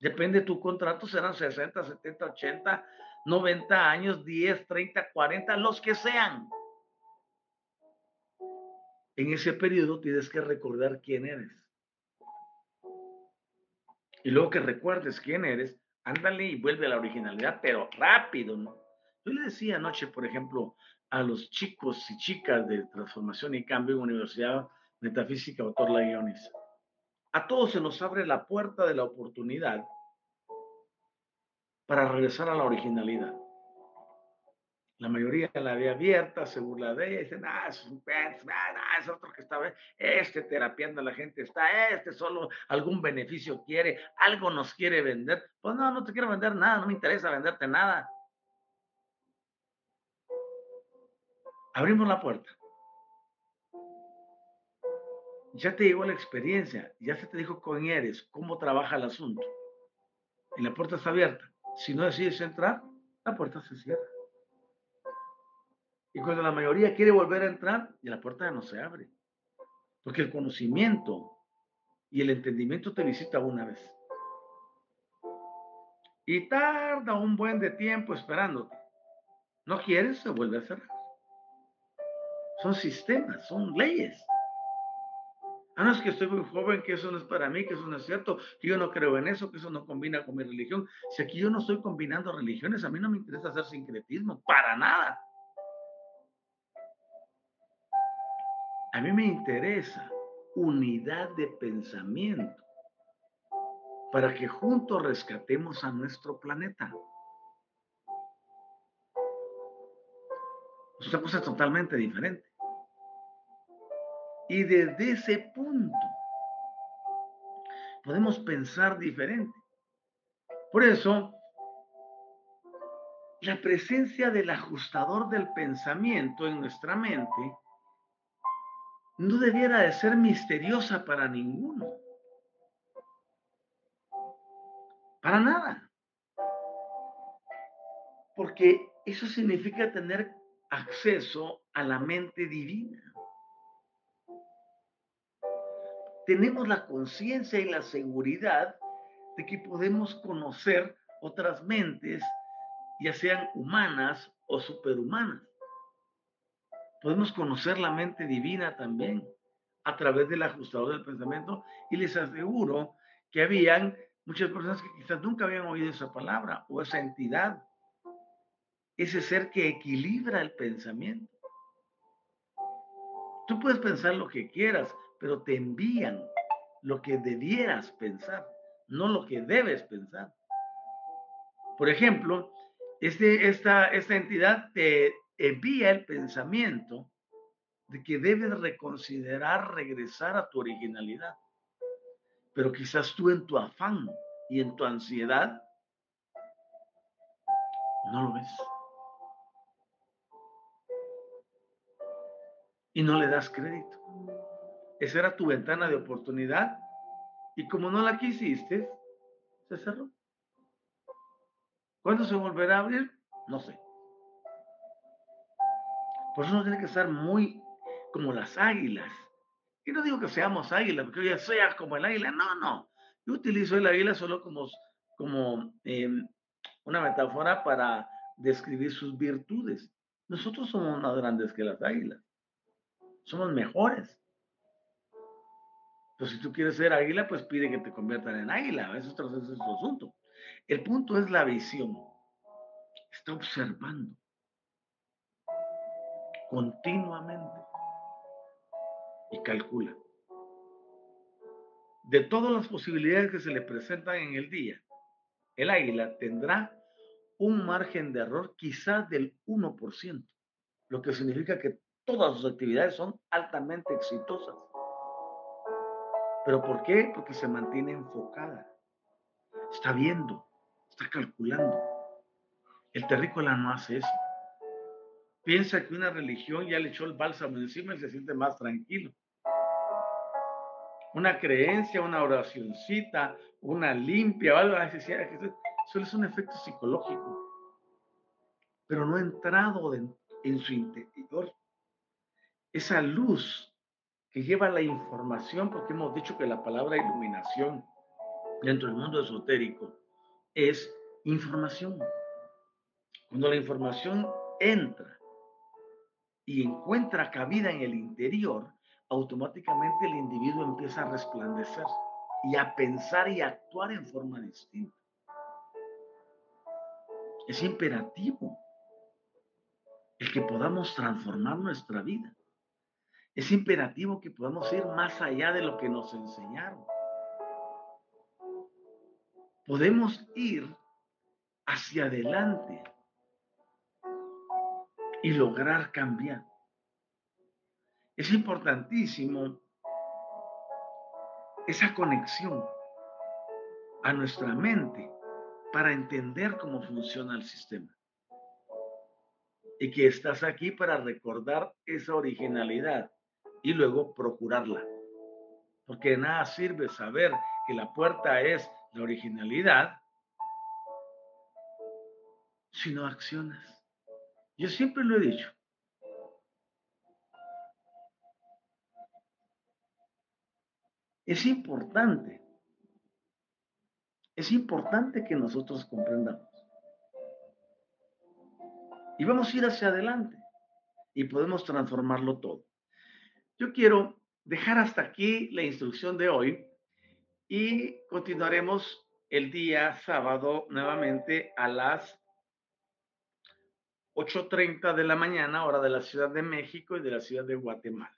Depende de tu contrato, serán 60, 70, 80, 90 años, 10, 30, 40, los que sean. En ese periodo tienes que recordar quién eres. Y luego que recuerdes quién eres, ándale y vuelve a la originalidad, pero rápido, ¿no? Yo le decía anoche, por ejemplo, a los chicos y chicas de Transformación y Cambio en Universidad Metafísica Autor Laguiones. A todos se nos abre la puerta de la oportunidad para regresar a la originalidad. La mayoría la ve abierta, se burla de ella, dicen, ah, es un pez, ah, es otro que está, este terapiando a la gente está, este solo algún beneficio quiere, algo nos quiere vender. Pues no, no te quiero vender nada, no me interesa venderte nada. Abrimos la puerta. Ya te llegó la experiencia, ya se te dijo quién eres, cómo trabaja el asunto. Y la puerta está abierta. Si no decides entrar, la puerta se cierra. Y cuando la mayoría quiere volver a entrar, la puerta no se abre. Porque el conocimiento y el entendimiento te visita una vez. Y tarda un buen de tiempo esperándote. No quieres, se vuelve a cerrar. Son sistemas, son leyes. Ah, no es que estoy muy joven, que eso no es para mí, que eso no es cierto, que yo no creo en eso, que eso no combina con mi religión. Si aquí yo no estoy combinando religiones, a mí no me interesa hacer sincretismo, para nada. A mí me interesa unidad de pensamiento para que juntos rescatemos a nuestro planeta. Es una cosa totalmente diferente. Y desde ese punto podemos pensar diferente. Por eso, la presencia del ajustador del pensamiento en nuestra mente no debiera de ser misteriosa para ninguno. Para nada. Porque eso significa tener acceso a la mente divina. Tenemos la conciencia y la seguridad de que podemos conocer otras mentes, ya sean humanas o superhumanas podemos conocer la mente divina también a través del ajustador del pensamiento y les aseguro que habían muchas personas que quizás nunca habían oído esa palabra o esa entidad, ese ser que equilibra el pensamiento. Tú puedes pensar lo que quieras, pero te envían lo que debieras pensar, no lo que debes pensar. Por ejemplo, este, esta, esta entidad te, envía el pensamiento de que debes reconsiderar regresar a tu originalidad. Pero quizás tú en tu afán y en tu ansiedad no lo ves. Y no le das crédito. Esa era tu ventana de oportunidad y como no la quisiste, se cerró. ¿Cuándo se volverá a abrir? No sé. Por eso uno tiene que estar muy como las águilas. Y no digo que seamos águilas, porque ya seas como el águila. No, no. Yo utilizo el águila solo como, como em, una metáfora para describir sus virtudes. Nosotros somos más grandes que las águilas. Somos mejores. Pero si tú quieres ser águila, pues pide que te conviertan en águila. Eso es otro asunto. El punto es la visión. Está observando continuamente y calcula. De todas las posibilidades que se le presentan en el día, el águila tendrá un margen de error quizás del 1%, lo que significa que todas sus actividades son altamente exitosas. ¿Pero por qué? Porque se mantiene enfocada. Está viendo, está calculando. El terrícola no hace eso piensa que una religión ya le echó el bálsamo encima y se siente más tranquilo. Una creencia, una oracioncita, una limpia algo así, solo es un efecto psicológico, pero no ha entrado en su interior. Esa luz que lleva la información, porque hemos dicho que la palabra iluminación dentro del mundo esotérico es información. Cuando la información entra y encuentra cabida en el interior, automáticamente el individuo empieza a resplandecer y a pensar y actuar en forma distinta. Es imperativo el que podamos transformar nuestra vida. Es imperativo que podamos ir más allá de lo que nos enseñaron. Podemos ir hacia adelante y lograr cambiar. Es importantísimo esa conexión a nuestra mente para entender cómo funciona el sistema. Y que estás aquí para recordar esa originalidad y luego procurarla. Porque de nada sirve saber que la puerta es la originalidad si no accionas. Yo siempre lo he dicho. Es importante, es importante que nosotros comprendamos. Y vamos a ir hacia adelante y podemos transformarlo todo. Yo quiero dejar hasta aquí la instrucción de hoy y continuaremos el día sábado nuevamente a las 8.30 de la mañana, hora de la Ciudad de México y de la Ciudad de Guatemala.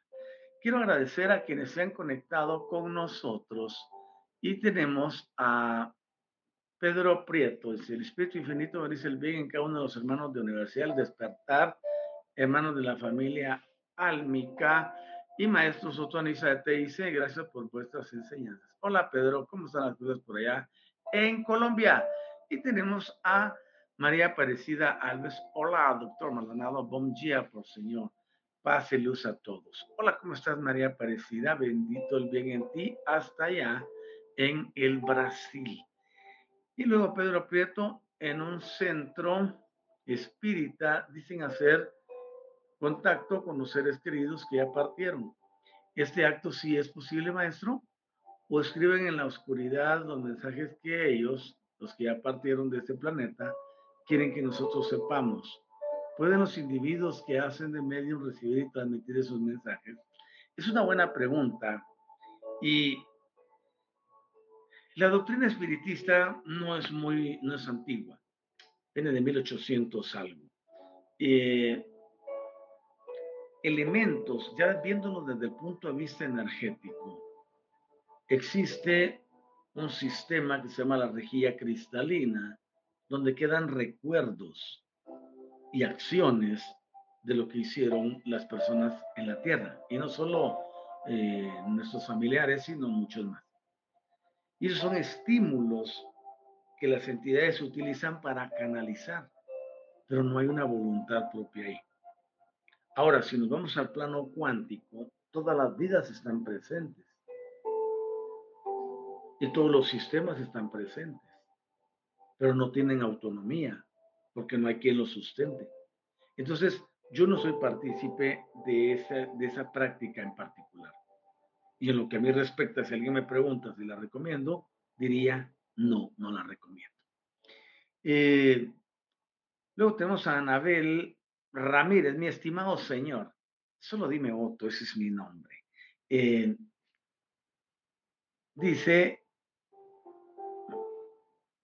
Quiero agradecer a quienes se han conectado con nosotros y tenemos a Pedro Prieto, dice, el Espíritu Infinito bendice el bien en cada uno de los hermanos de Universidad, el despertar, hermanos de la familia Álmica y maestro Sotonisa de TIC, gracias por vuestras enseñanzas. Hola Pedro, ¿cómo están las cosas por allá en Colombia? Y tenemos a María Aparecida Alves. Hola, doctor Maldonado. Bom día, por Señor. Paz y luz a todos. Hola, ¿cómo estás, María Aparecida? Bendito el bien en ti, hasta allá en el Brasil. Y luego Pedro Prieto, en un centro espírita, dicen hacer contacto con los seres queridos que ya partieron. ¿Este acto sí es posible, maestro? ¿O escriben en la oscuridad los mensajes que ellos, los que ya partieron de este planeta, quieren que nosotros sepamos? ¿Pueden los individuos que hacen de medium recibir y transmitir esos mensajes? Es una buena pregunta. Y la doctrina espiritista no es muy, no es antigua. Viene de 1800 algo. Eh, elementos, ya viéndolo desde el punto de vista energético, existe un sistema que se llama la rejilla cristalina, donde quedan recuerdos y acciones de lo que hicieron las personas en la tierra, y no solo eh, nuestros familiares, sino muchos más. Y esos son estímulos que las entidades utilizan para canalizar, pero no hay una voluntad propia ahí. Ahora, si nos vamos al plano cuántico, todas las vidas están presentes y todos los sistemas están presentes pero no tienen autonomía, porque no hay quien los sustente. Entonces, yo no soy partícipe de esa, de esa práctica en particular. Y en lo que a mí respecta, si alguien me pregunta si la recomiendo, diría, no, no la recomiendo. Eh, luego tenemos a Anabel Ramírez, mi estimado señor. Solo dime Otto, ese es mi nombre. Eh, dice,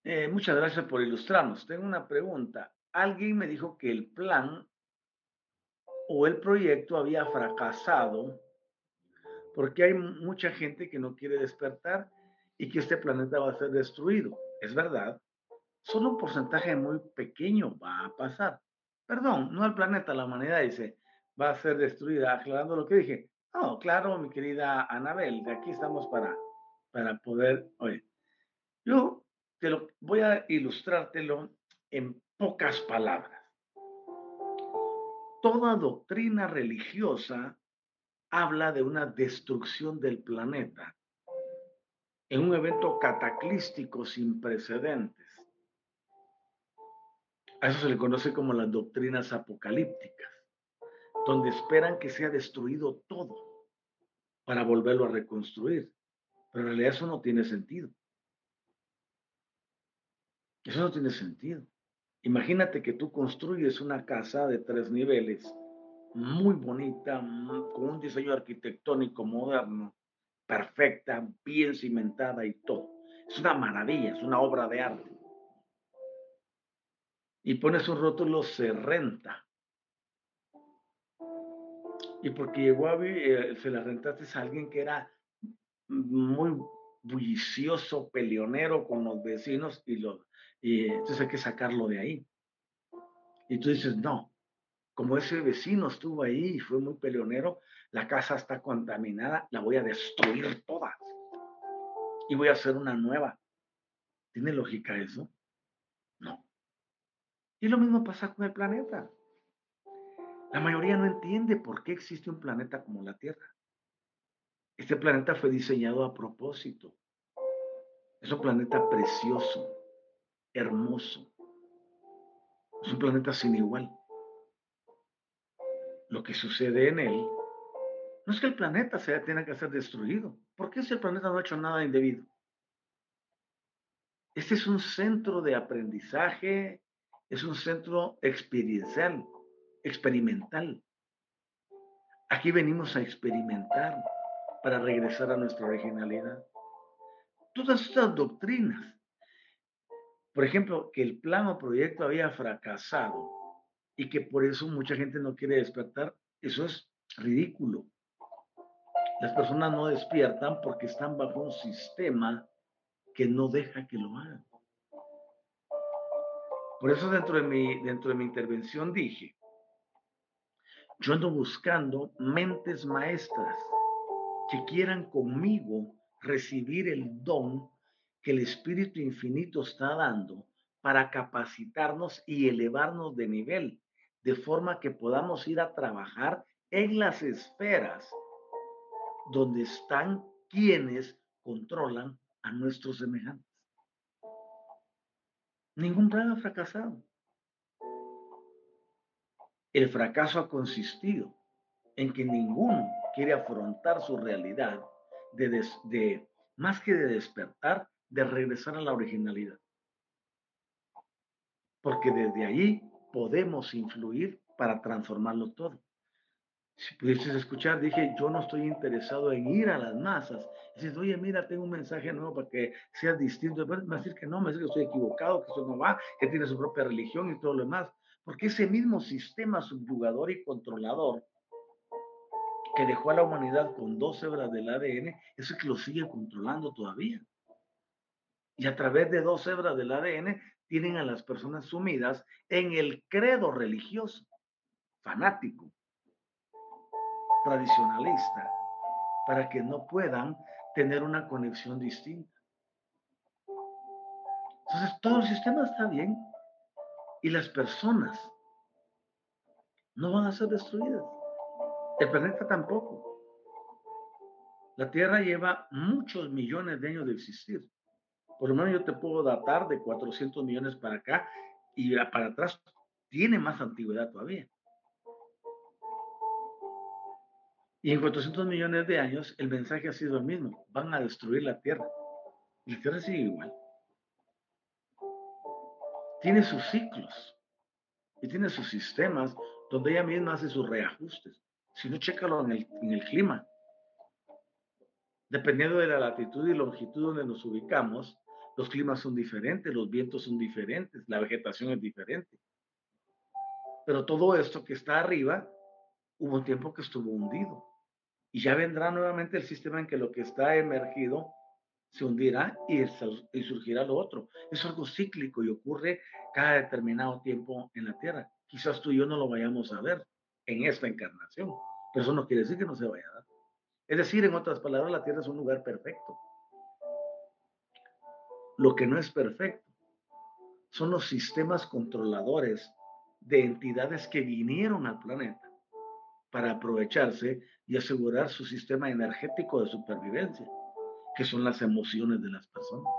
eh, muchas gracias por ilustrarnos. Tengo una pregunta. Alguien me dijo que el plan o el proyecto había fracasado porque hay mucha gente que no quiere despertar y que este planeta va a ser destruido. Es verdad. Solo un porcentaje muy pequeño va a pasar. Perdón, no el planeta, la humanidad dice, va a ser destruida, aclarando lo que dije. No, claro, mi querida Anabel, de aquí estamos para, para poder, oye, yo te lo voy a ilustrártelo en pocas palabras. Toda doctrina religiosa habla de una destrucción del planeta en un evento cataclístico sin precedentes. A eso se le conoce como las doctrinas apocalípticas, donde esperan que sea destruido todo para volverlo a reconstruir. Pero en realidad eso no tiene sentido. Eso no tiene sentido. Imagínate que tú construyes una casa de tres niveles, muy bonita, con un diseño arquitectónico moderno, perfecta, bien cimentada y todo. Es una maravilla, es una obra de arte. Y pones un rótulo, se renta. Y porque llegó a eh, se la rentaste a alguien que era muy bullicioso, peleonero con los vecinos y, lo, y entonces hay que sacarlo de ahí. Y tú dices, no, como ese vecino estuvo ahí y fue muy peleonero, la casa está contaminada, la voy a destruir toda y voy a hacer una nueva. ¿Tiene lógica eso? Y lo mismo pasa con el planeta. La mayoría no entiende por qué existe un planeta como la Tierra. Este planeta fue diseñado a propósito. Es un planeta precioso, hermoso. Es un planeta sin igual. Lo que sucede en él no es que el planeta se tenga que ser destruido. ¿Por qué si el planeta no ha hecho nada indebido? Este es un centro de aprendizaje, es un centro experiencial, experimental. Aquí venimos a experimentar para regresar a nuestra originalidad. Todas estas doctrinas, por ejemplo, que el plan o proyecto había fracasado y que por eso mucha gente no quiere despertar, eso es ridículo. Las personas no despiertan porque están bajo un sistema que no deja que lo hagan. Por eso dentro de mi, dentro de mi intervención dije, yo ando buscando mentes maestras que quieran conmigo recibir el don que el Espíritu Infinito está dando para capacitarnos y elevarnos de nivel, de forma que podamos ir a trabajar en las esferas donde están quienes controlan a nuestros semejantes. Ningún plan ha fracasado. El fracaso ha consistido en que ninguno quiere afrontar su realidad de, más que de despertar, de regresar a la originalidad. Porque desde ahí podemos influir para transformarlo todo si pudieses escuchar, dije, yo no estoy interesado en ir a las masas. Dices, oye, mira, tengo un mensaje nuevo para que seas distinto. Me va a decir que no, me dice que estoy equivocado, que eso no va, que tiene su propia religión y todo lo demás. Porque ese mismo sistema subyugador y controlador que dejó a la humanidad con dos hebras del ADN, eso es que lo sigue controlando todavía. Y a través de dos hebras del ADN tienen a las personas sumidas en el credo religioso, fanático, tradicionalista para que no puedan tener una conexión distinta. Entonces, todo el sistema está bien y las personas no van a ser destruidas. El planeta tampoco. La Tierra lleva muchos millones de años de existir. Por lo menos yo te puedo datar de 400 millones para acá y para atrás tiene más antigüedad todavía. Y en 400 millones de años el mensaje ha sido el mismo. Van a destruir la Tierra. La Tierra sigue igual. Tiene sus ciclos y tiene sus sistemas donde ella misma hace sus reajustes. Si no, chécalo en el, en el clima. Dependiendo de la latitud y longitud donde nos ubicamos, los climas son diferentes, los vientos son diferentes, la vegetación es diferente. Pero todo esto que está arriba, hubo un tiempo que estuvo hundido. Y ya vendrá nuevamente el sistema en que lo que está emergido se hundirá y, surgirá lo otro. Es algo cíclico y ocurre cada determinado tiempo en la Tierra. Quizás tú y yo no lo vayamos a ver en esta encarnación, pero eso no quiere decir que no se vaya a dar. Es decir, en otras palabras, la Tierra es un lugar perfecto. Lo que no es perfecto son los sistemas controladores de entidades que vinieron al planeta para aprovecharse y asegurar su sistema energético de supervivencia, que son las emociones de las personas.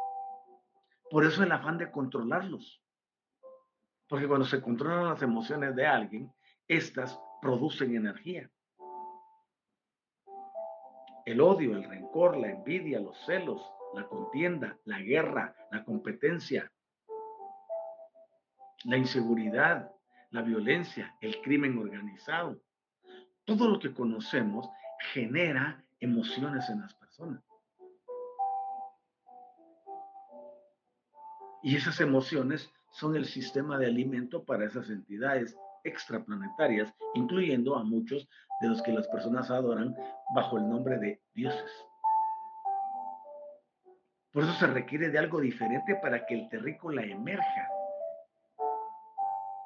Por eso el afán de controlarlos. Porque cuando se controlan las emociones de alguien, estas producen energía. El odio, el rencor, la envidia, los celos, la contienda, la guerra, la competencia, la inseguridad, la violencia, el crimen organizado. Todo lo que conocemos genera emociones en las personas. Y esas emociones son el sistema de alimento para esas entidades extraplanetarias, incluyendo a muchos de los que las personas adoran bajo el nombre de dioses. Por eso se requiere de algo diferente para que el terrícola emerja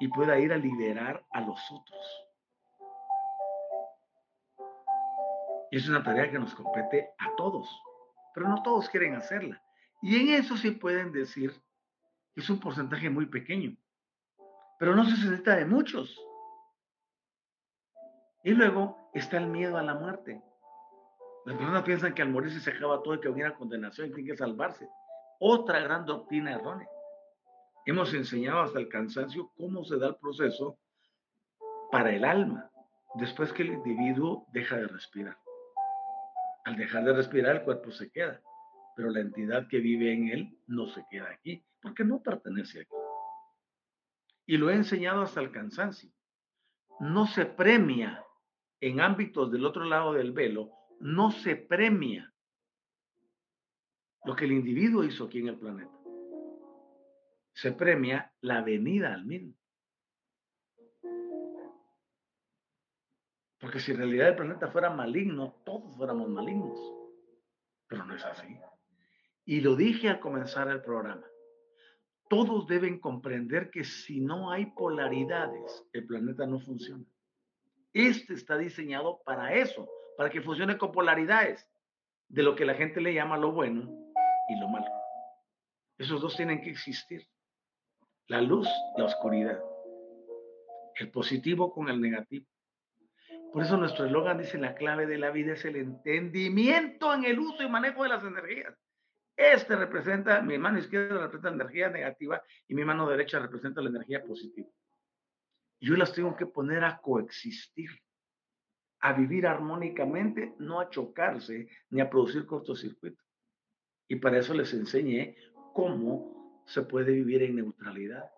y pueda ir a liberar a los otros. Y es una tarea que nos compete a todos, pero no todos quieren hacerla. Y en eso sí pueden decir que es un porcentaje muy pequeño, pero no se necesita de muchos. Y luego está el miedo a la muerte. Las personas piensan que al morirse se acaba todo y que hubiera condenación y tiene que salvarse. Otra gran doctrina errónea. Hemos enseñado hasta el cansancio cómo se da el proceso para el alma después que el individuo deja de respirar. Al dejar de respirar, el cuerpo se queda, pero la entidad que vive en él no se queda aquí, porque no pertenece aquí. Y lo he enseñado hasta el cansancio. No se premia en ámbitos del otro lado del velo, no se premia lo que el individuo hizo aquí en el planeta se premia la venida al mismo. Porque si en realidad el planeta fuera maligno, todos fuéramos malignos. Pero no es así. Y lo dije al comenzar el programa. Todos deben comprender que si no hay polaridades, el planeta no funciona. Este está diseñado para eso, para que funcione con polaridades, de lo que la gente le llama lo bueno y lo malo. Esos dos tienen que existir la luz, la oscuridad, el positivo con el negativo. Por eso nuestro eslogan dice, la clave de la vida es el entendimiento en el uso y manejo de las energías. Este representa, mi mano izquierda representa la energía negativa y mi mano derecha representa la energía positiva. Yo las tengo que poner a coexistir, a vivir armónicamente, no a chocarse ni a producir cortocircuito. Y para eso les enseñé cómo se puede vivir en neutralidad.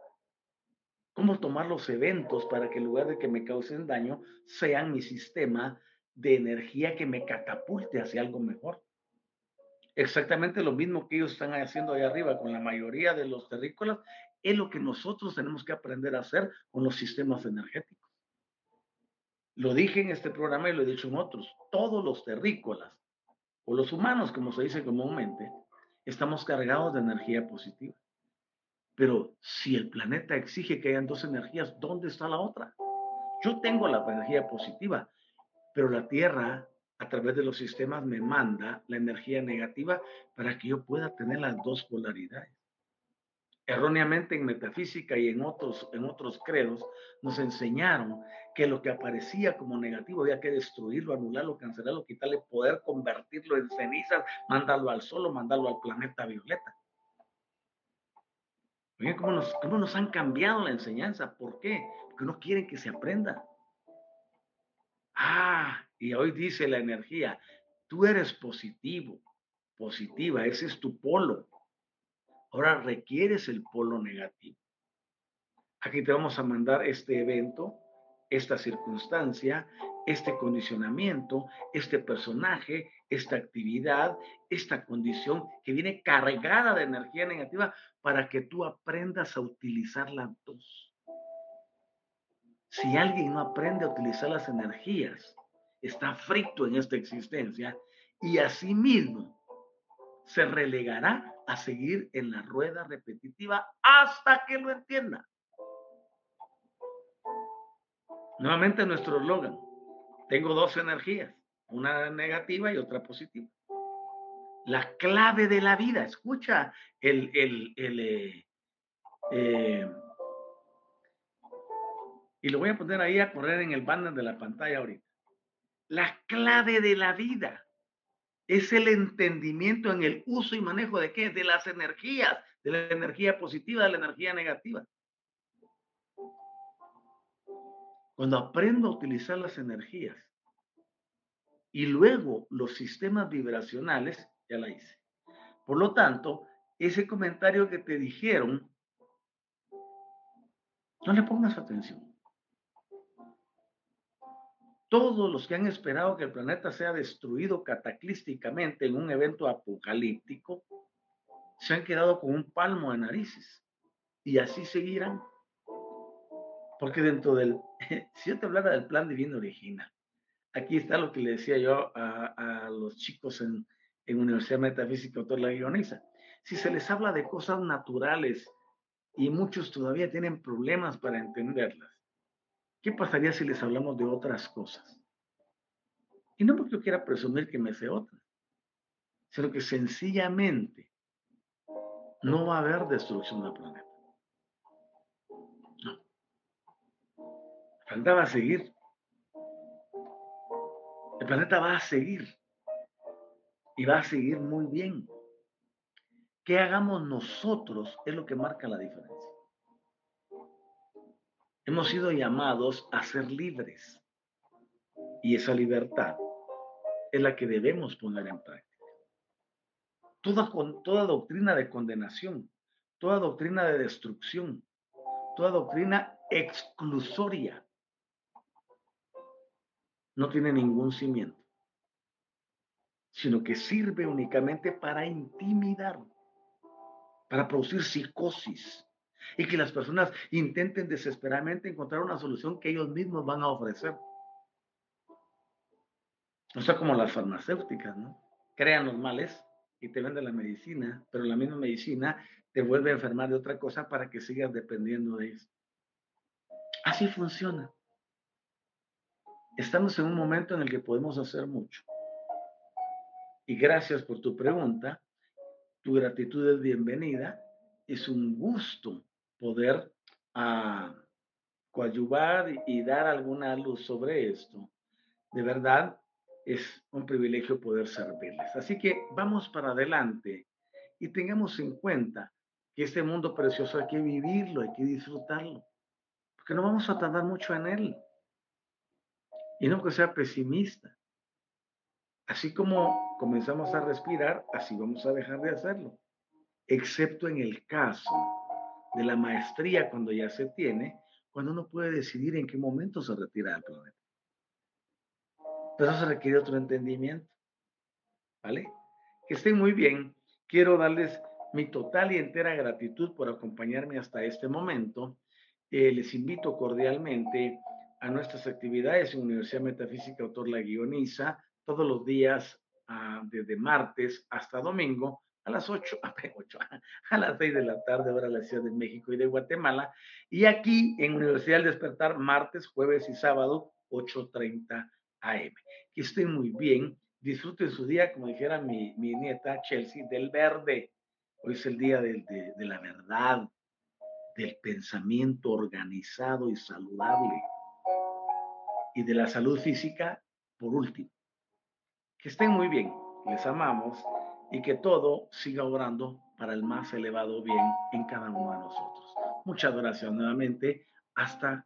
¿Cómo tomar los eventos para que en lugar de que me causen daño, sean mi sistema de energía que me catapulte hacia algo mejor? Exactamente lo mismo que ellos están haciendo ahí arriba con la mayoría de los terrícolas, es lo que nosotros tenemos que aprender a hacer con los sistemas energéticos. Lo dije en este programa y lo he dicho en otros. Todos los terrícolas, o los humanos, como se dice comúnmente, estamos cargados de energía positiva. Pero si el planeta exige que hayan dos energías, ¿dónde está la otra? Yo tengo la energía positiva, pero la Tierra a través de los sistemas me manda la energía negativa para que yo pueda tener las dos polaridades. Erróneamente en metafísica y en otros, en otros credos nos enseñaron que lo que aparecía como negativo había que destruirlo, anularlo, cancelarlo, quitarle poder, convertirlo en cenizas, mandarlo al sol o mandarlo al planeta violeta. Miren cómo nos, cómo nos han cambiado la enseñanza. ¿Por qué? Porque no quieren que se aprenda. Ah, y hoy dice la energía, tú eres positivo, positiva, ese es tu polo. Ahora requieres el polo negativo. Aquí te vamos a mandar este evento, esta circunstancia, este condicionamiento, este personaje, esta actividad, esta condición que viene cargada de energía negativa para que tú aprendas a utilizar las dos. Si alguien no aprende a utilizar las energías, está frito en esta existencia y asimismo se relegará a seguir en la rueda repetitiva hasta que lo entienda. Nuevamente nuestro eslogan, tengo dos energías, una negativa y otra positiva. La clave de la vida, escucha el, el, el eh, eh, y lo voy a poner ahí a correr en el banner de la pantalla ahorita. La clave de la vida es el entendimiento en el uso y manejo de qué? De las energías, de la energía positiva, de la energía negativa. Cuando aprendo a utilizar las energías y luego los sistemas vibracionales, ya la hice. Por lo tanto, ese comentario que te dijeron, no le pongas atención. Todos los que han esperado que el planeta sea destruido cataclísticamente en un evento apocalíptico, se han quedado con un palmo de narices. Y así seguirán. Porque dentro del, si yo te hablara del plan divino original, aquí está lo que le decía yo a, los chicos en, Universidad Metafísica Autor La Guioniza. Si se les habla de cosas naturales y muchos todavía tienen problemas para entenderlas, ¿qué pasaría si les hablamos de otras cosas? Y no porque yo quiera presumir que me sé otras, sino que sencillamente no va a haber destrucción del planeta. No. El planeta va a seguir. El planeta va a seguir. Y va a seguir muy bien. ¿Qué hagamos nosotros es lo que marca la diferencia? Hemos sido llamados a ser libres. Y esa libertad es la que debemos poner en práctica. Toda, toda doctrina de condenación, toda doctrina de destrucción, toda doctrina exclusoria no tiene ningún cimiento, sino que sirve únicamente para intimidar, para producir psicosis y que las personas intenten desesperadamente encontrar una solución que ellos mismos van a ofrecer. O sea, como las farmacéuticas, ¿no? Crean los males y te venden la medicina, pero la misma medicina te vuelve a enfermar de otra cosa para que sigas dependiendo de eso. Así funciona. Estamos en un momento en el que podemos hacer mucho. Y gracias por tu pregunta. Tu gratitud es bienvenida. Es un gusto poder uh, coadyuvar y dar alguna luz sobre esto. De verdad, es un privilegio poder servirles. Así que vamos para adelante y tengamos en cuenta que este mundo precioso hay que vivirlo, hay que disfrutarlo, porque no vamos a tardar mucho en él. Y no que sea pesimista. Así como comenzamos a respirar, así vamos a dejar de hacerlo, excepto en el caso de la maestría cuando ya se tiene, cuando uno puede decidir en qué momento se retira del planeta. Pero eso se requiere otro entendimiento. ¿Vale? Que estén muy bien. Quiero darles mi total y entera gratitud por acompañarme hasta este momento. Eh, les invito cordialmente a nuestras actividades en Universidad Metafísica Autor La Guioniza, todos los días, ah, desde martes hasta domingo, a las 8, a, 8, a las 6 de la tarde, ahora la Ciudad de México y de Guatemala. Y aquí en Universidad del Despertar, martes, jueves y sábado, 8.30 AM. Que estén muy bien, disfruten su día, como dijera mi, nieta Chelsea, del verde. Hoy es el día de, de la verdad, del pensamiento organizado y saludable y de la salud física por último. Que estén muy bien, les amamos y que todo siga obrando para el más elevado bien en cada uno de nosotros. Muchas gracias nuevamente. Hasta